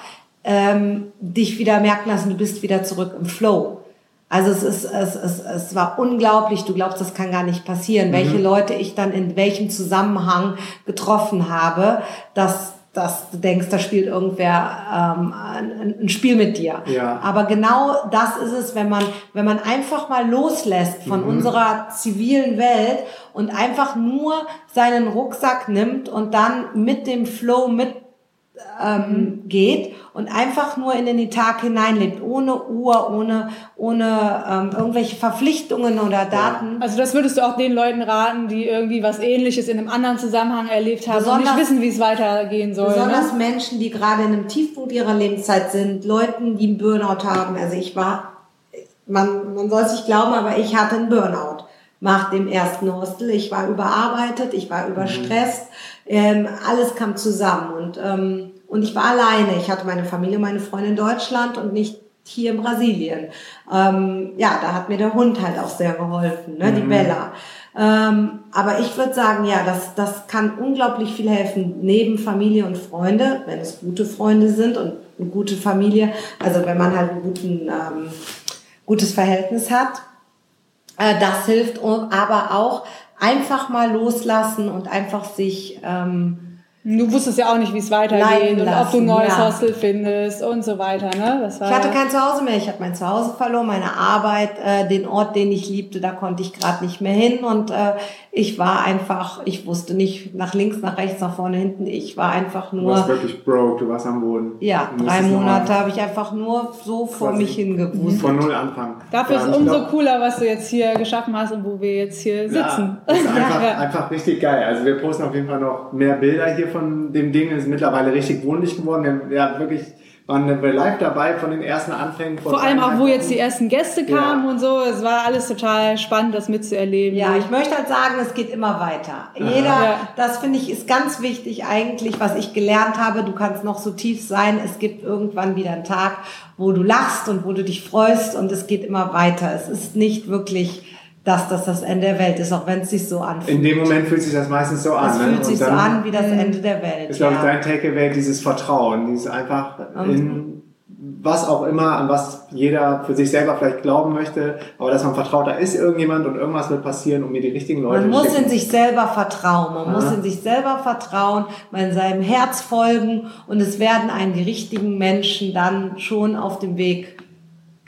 [SPEAKER 3] ähm, dich wieder merken lassen, du bist wieder zurück im Flow. Also es ist, es, es, es war unglaublich. Du glaubst, das kann gar nicht passieren. Welche Leute ich dann in welchem Zusammenhang getroffen habe, das, dass du denkst, da spielt irgendwer ähm, ein, ein Spiel mit dir.
[SPEAKER 1] Ja.
[SPEAKER 3] Aber genau das ist es, wenn man, wenn man einfach mal loslässt von
[SPEAKER 1] Mhm.
[SPEAKER 3] unserer zivilen Welt und einfach nur seinen Rucksack nimmt und dann mit dem Flow mit ähm, geht und einfach nur in den Tag hineinlebt, ohne Uhr, ohne, ohne ähm, irgendwelche Verpflichtungen oder Daten.
[SPEAKER 2] Also das würdest du auch den Leuten raten, die irgendwie was Ähnliches in einem anderen Zusammenhang erlebt haben und
[SPEAKER 3] Besonders-
[SPEAKER 2] nicht wissen, wie es weitergehen soll.
[SPEAKER 3] Besonders
[SPEAKER 2] Ne?
[SPEAKER 3] Menschen, die gerade in einem Tiefpunkt ihrer Lebenszeit sind, Leuten, die einen Burnout haben. Also ich war, man, man soll es nicht glauben, aber ich hatte einen Burnout nach dem ersten Hostel. Ich war überarbeitet, ich war überstresst, ähm, alles kam zusammen und, ähm, und ich war alleine. Ich hatte meine Familie, meine Freunde in Deutschland und nicht hier in Brasilien. Ähm, ja, da hat mir der Hund halt auch sehr geholfen, ne, die Bella. Ähm, aber ich würde sagen, ja, das, das kann unglaublich viel helfen, neben Familie und Freunde, wenn es gute Freunde sind und eine gute Familie, also wenn man halt ein guten, ähm, gutes Verhältnis hat. Äh, das hilft, aber auch einfach mal loslassen und einfach sich ähm,
[SPEAKER 2] Du wusstest ja auch nicht, wie es weitergeht und ob du ein neues
[SPEAKER 3] ja.
[SPEAKER 2] Hostel findest und so weiter. Ne? Das war
[SPEAKER 3] Ich hatte
[SPEAKER 2] ja-
[SPEAKER 3] kein Zuhause mehr. Ich habe mein Zuhause verloren, meine Arbeit, äh, den Ort, den ich liebte, da konnte ich gerade nicht mehr hin. Und äh, ich war einfach, ich wusste nicht nach links, nach rechts, nach vorne, hinten. Ich war einfach
[SPEAKER 1] Du warst
[SPEAKER 3] nur,
[SPEAKER 1] wirklich broke, du warst am Boden.
[SPEAKER 3] ja, drei Monate habe ich einfach nur so vor mich hingewusst.
[SPEAKER 1] Von null anfangen.
[SPEAKER 2] Dafür
[SPEAKER 1] Ja,
[SPEAKER 2] ist umso
[SPEAKER 1] glaub-
[SPEAKER 2] cooler, was du jetzt hier geschaffen hast und wo wir jetzt hier sitzen.
[SPEAKER 1] Ja, ist einfach,
[SPEAKER 2] Ja.
[SPEAKER 1] einfach richtig geil. Also wir posten auf jeden Fall noch mehr Bilder hier von dem Ding. Ist mittlerweile richtig wohnlich geworden. Wir haben ja wirklich waren wir live dabei von den ersten Anfängen. Von
[SPEAKER 2] Vor allem auch, wo jetzt die ersten Gäste kamen
[SPEAKER 1] Ja.
[SPEAKER 2] und so. Es war alles total spannend, das mitzuerleben.
[SPEAKER 3] Ja, ich möchte halt sagen, es geht immer weiter. Jeder,
[SPEAKER 2] Ja.
[SPEAKER 3] das finde ich, ist ganz wichtig eigentlich, was ich gelernt habe. Du kannst noch so tief sein. Es gibt irgendwann wieder einen Tag, wo du lachst und wo du dich freust und es geht immer weiter. Es ist nicht wirklich, dass das das Ende der Welt ist, auch wenn es sich so anfühlt.
[SPEAKER 1] In dem Moment fühlt sich das meistens so an.
[SPEAKER 3] es
[SPEAKER 1] ne?
[SPEAKER 3] fühlt sich so an wie das Ende der Welt.
[SPEAKER 1] Ist, glaube ich,
[SPEAKER 3] ja.
[SPEAKER 1] dein Takeaway, dieses Vertrauen, dieses einfach in was auch immer, an was jeder für sich selber vielleicht glauben möchte, aber dass man vertraut, da ist irgendjemand und irgendwas wird passieren und mir die richtigen Leute
[SPEAKER 3] Man muss
[SPEAKER 1] schicken.
[SPEAKER 3] in sich selber vertrauen. Man muss in sich selber vertrauen, man seinem Herz folgen und es werden einen die richtigen Menschen dann schon auf dem Weg,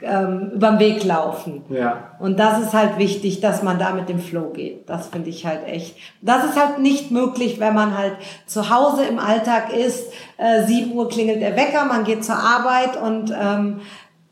[SPEAKER 3] ähm, über den Weg laufen.
[SPEAKER 1] Ja.
[SPEAKER 3] Und das ist halt wichtig, dass man da mit dem Flow geht. Das finde ich halt echt. Das ist halt nicht möglich, wenn man halt zu Hause im Alltag ist. Äh, 7 Uhr klingelt der Wecker, man geht zur Arbeit und ähm,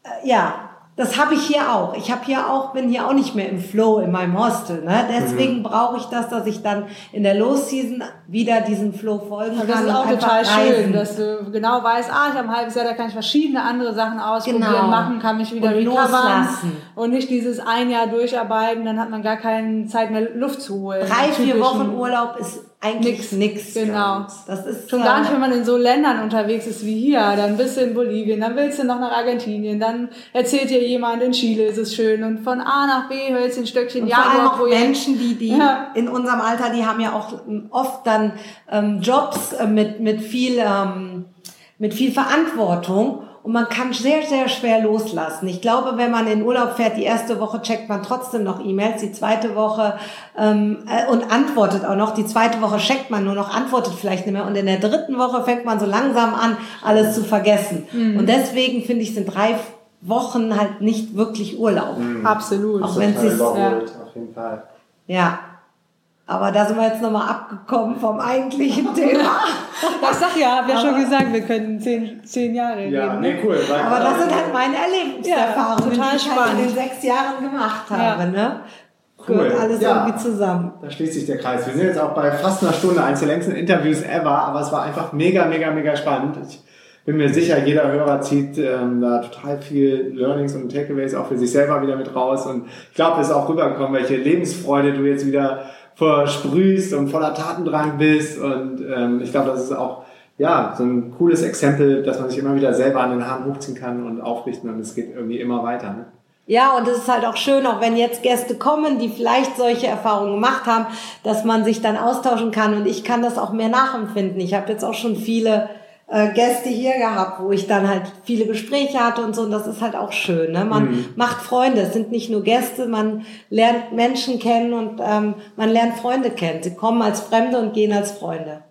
[SPEAKER 3] äh, ja, das habe ich hier auch. Ich habe hier auch, bin hier auch nicht mehr im Flow in meinem Hostel. Ne? Deswegen brauche ich das, dass ich dann in der Low Season wieder diesem Flow folgen kann.
[SPEAKER 2] das ist auch total schön,
[SPEAKER 3] reisen.
[SPEAKER 2] dass du genau weißt, ah, ich habe ein halbes Jahr, da kann ich verschiedene andere Sachen ausprobieren,
[SPEAKER 3] Genau.
[SPEAKER 2] machen, kann mich wieder
[SPEAKER 3] Und loslassen.
[SPEAKER 2] und nicht dieses ein Jahr durcharbeiten, dann hat man gar keine Zeit mehr Luft zu holen.
[SPEAKER 3] Drei, vier Wochen Urlaub ist eigentlich nichts.
[SPEAKER 2] Genau.
[SPEAKER 3] Das ist
[SPEAKER 2] Schon gar nicht, wenn man in so Ländern unterwegs ist wie hier. Dann bist du in Bolivien, dann willst du noch nach Argentinien, dann erzählt dir jemand, in Chile ist es schön. Und von A nach B hörst du ein Stückchen
[SPEAKER 3] Und vor allem auch
[SPEAKER 2] Jaguar-Projekt.
[SPEAKER 3] Menschen, die, die
[SPEAKER 2] Ja.
[SPEAKER 3] in unserem Alter, die haben ja auch oft dann ähm, Jobs äh, mit, mit viel, ähm, mit viel Verantwortung. Und man kann sehr, sehr schwer loslassen. Ich glaube, wenn man in Urlaub fährt, die erste Woche checkt man trotzdem noch E-Mails, die zweite Woche ähm, äh, und antwortet auch noch. Die zweite Woche checkt man nur noch, antwortet vielleicht nicht mehr. Und in der dritten Woche fängt man so langsam an, alles zu vergessen. Und deswegen finde ich, sind drei Wochen halt nicht wirklich Urlaub.
[SPEAKER 2] Absolut.
[SPEAKER 3] Auch wenn es ist,
[SPEAKER 1] überholt, auf jeden Fall.
[SPEAKER 3] ja. Aber da sind wir jetzt nochmal abgekommen vom eigentlichen Thema.
[SPEAKER 2] Ich sag ja, hab ja schon gesagt, wir könnten zehn, zehn Jahre
[SPEAKER 1] Ja,
[SPEAKER 2] reden.
[SPEAKER 1] nee,
[SPEAKER 2] Ne?
[SPEAKER 1] cool. Weil
[SPEAKER 3] Aber das sind halt meine Erlebniserfahrungen,
[SPEAKER 2] Ja,
[SPEAKER 3] die ich halt in den sechs Jahren gemacht
[SPEAKER 2] Ja.
[SPEAKER 3] habe. Ne?
[SPEAKER 1] Cool.
[SPEAKER 3] Gehört alles
[SPEAKER 1] Ja.
[SPEAKER 3] irgendwie zusammen.
[SPEAKER 1] Da schließt sich der Kreis. Wir sind jetzt auch bei fast einer Stunde, eines der längsten Interviews ever, aber es war einfach mega, mega, mega spannend. Ich bin mir sicher, jeder Hörer zieht ähm, da total viel Learnings und Takeaways auch für sich selber wieder mit raus. Und ich glaube, es ist auch rübergekommen, welche Lebensfreude du jetzt wieder versprühst und voller Tatendrang bist. Und ähm, ich glaube, das ist auch ja, so ein cooles Exempel, dass man sich immer wieder selber an den Haaren hochziehen kann und aufrichten und es geht irgendwie immer weiter. Ne?
[SPEAKER 3] Ja, und es ist halt auch schön, auch wenn jetzt Gäste kommen, die vielleicht solche Erfahrungen gemacht haben, dass man sich dann austauschen kann. Und ich kann das auch mehr nachempfinden. Ich habe jetzt auch schon viele äh, Gäste hier gehabt, wo ich dann halt viele Gespräche hatte und so. Und das ist halt auch schön. Ne? Man macht Freunde. Es sind nicht nur Gäste, man lernt Menschen kennen und ähm, man lernt Freunde kennen. Sie kommen als Fremde und gehen als Freunde.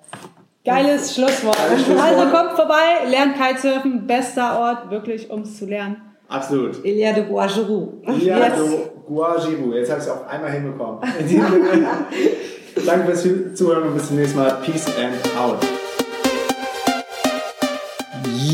[SPEAKER 2] Geiles Schlusswort.
[SPEAKER 1] Schlusswort.
[SPEAKER 2] Also kommt vorbei, lernt Kitesurfen, bester Ort, wirklich, um es zu lernen.
[SPEAKER 1] Absolut.
[SPEAKER 3] Ilia de Boigerou.
[SPEAKER 1] Ja,
[SPEAKER 2] Yes.
[SPEAKER 1] so Guajibu. Jetzt habe ich es auch einmal hinbekommen. Danke fürs Zuhören und bis zum nächsten Mal. Peace and out.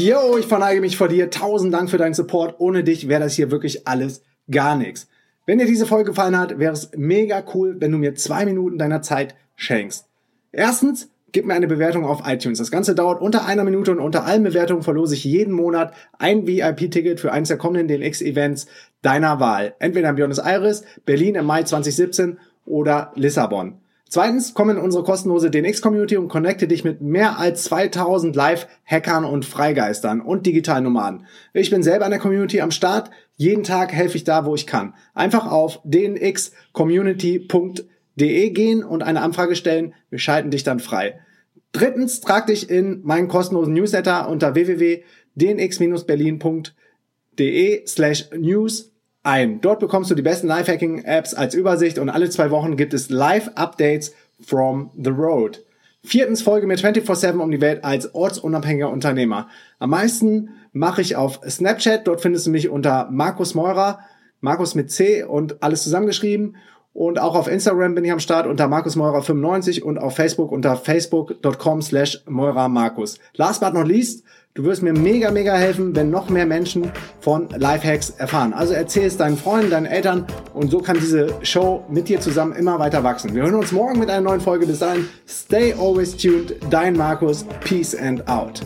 [SPEAKER 1] Yo, ich verneige mich vor dir. Tausend Dank für deinen Support. Ohne dich wäre das hier wirklich alles gar nichts. Wenn dir diese Folge gefallen hat, wäre es mega cool, wenn du mir zwei Minuten deiner Zeit schenkst. Erstens, gib mir eine Bewertung auf iTunes. Das Ganze dauert unter einer Minute und unter allen Bewertungen verlose ich jeden Monat ein VIP-Ticket für eines der kommenden DNX-Events deiner Wahl. Entweder in Buenos Aires, Berlin im Mai 2017 oder Lissabon. Zweitens, komm in unsere kostenlose DNX-Community und connecte dich mit mehr als 2000 Live-Hackern und Freigeistern und Digitalnomaden. Ich bin selber in der Community am Start. Jeden Tag helfe ich da, wo ich kann. Einfach auf dnxcommunity.de gehen und eine Anfrage stellen. Wir schalten dich dann frei. Drittens, trag dich in meinen kostenlosen Newsletter unter www.dnx-berlin.de slash news ein. Dort bekommst du die besten Lifehacking-Apps als Übersicht und alle zwei Wochen gibt es Live-Updates from the road. Viertens folge mir 24-7 um die Welt als ortsunabhängiger Unternehmer. Am meisten mache ich auf Snapchat. Dort findest du mich unter Markus Meurer, Markus mit C und alles zusammengeschrieben. Und auch auf Instagram bin ich am Start unter Markus Meurer 95 und auf Facebook unter facebook.com slash Meurer Markus. Last but not least, du wirst mir mega, mega helfen, wenn noch mehr Menschen von Lifehacks erfahren. Also erzähl es deinen Freunden, deinen Eltern und so kann diese Show mit dir zusammen immer weiter wachsen. Wir hören uns morgen mit einer neuen Folge. Bis dahin, stay always tuned. Dein Markus. Peace and out.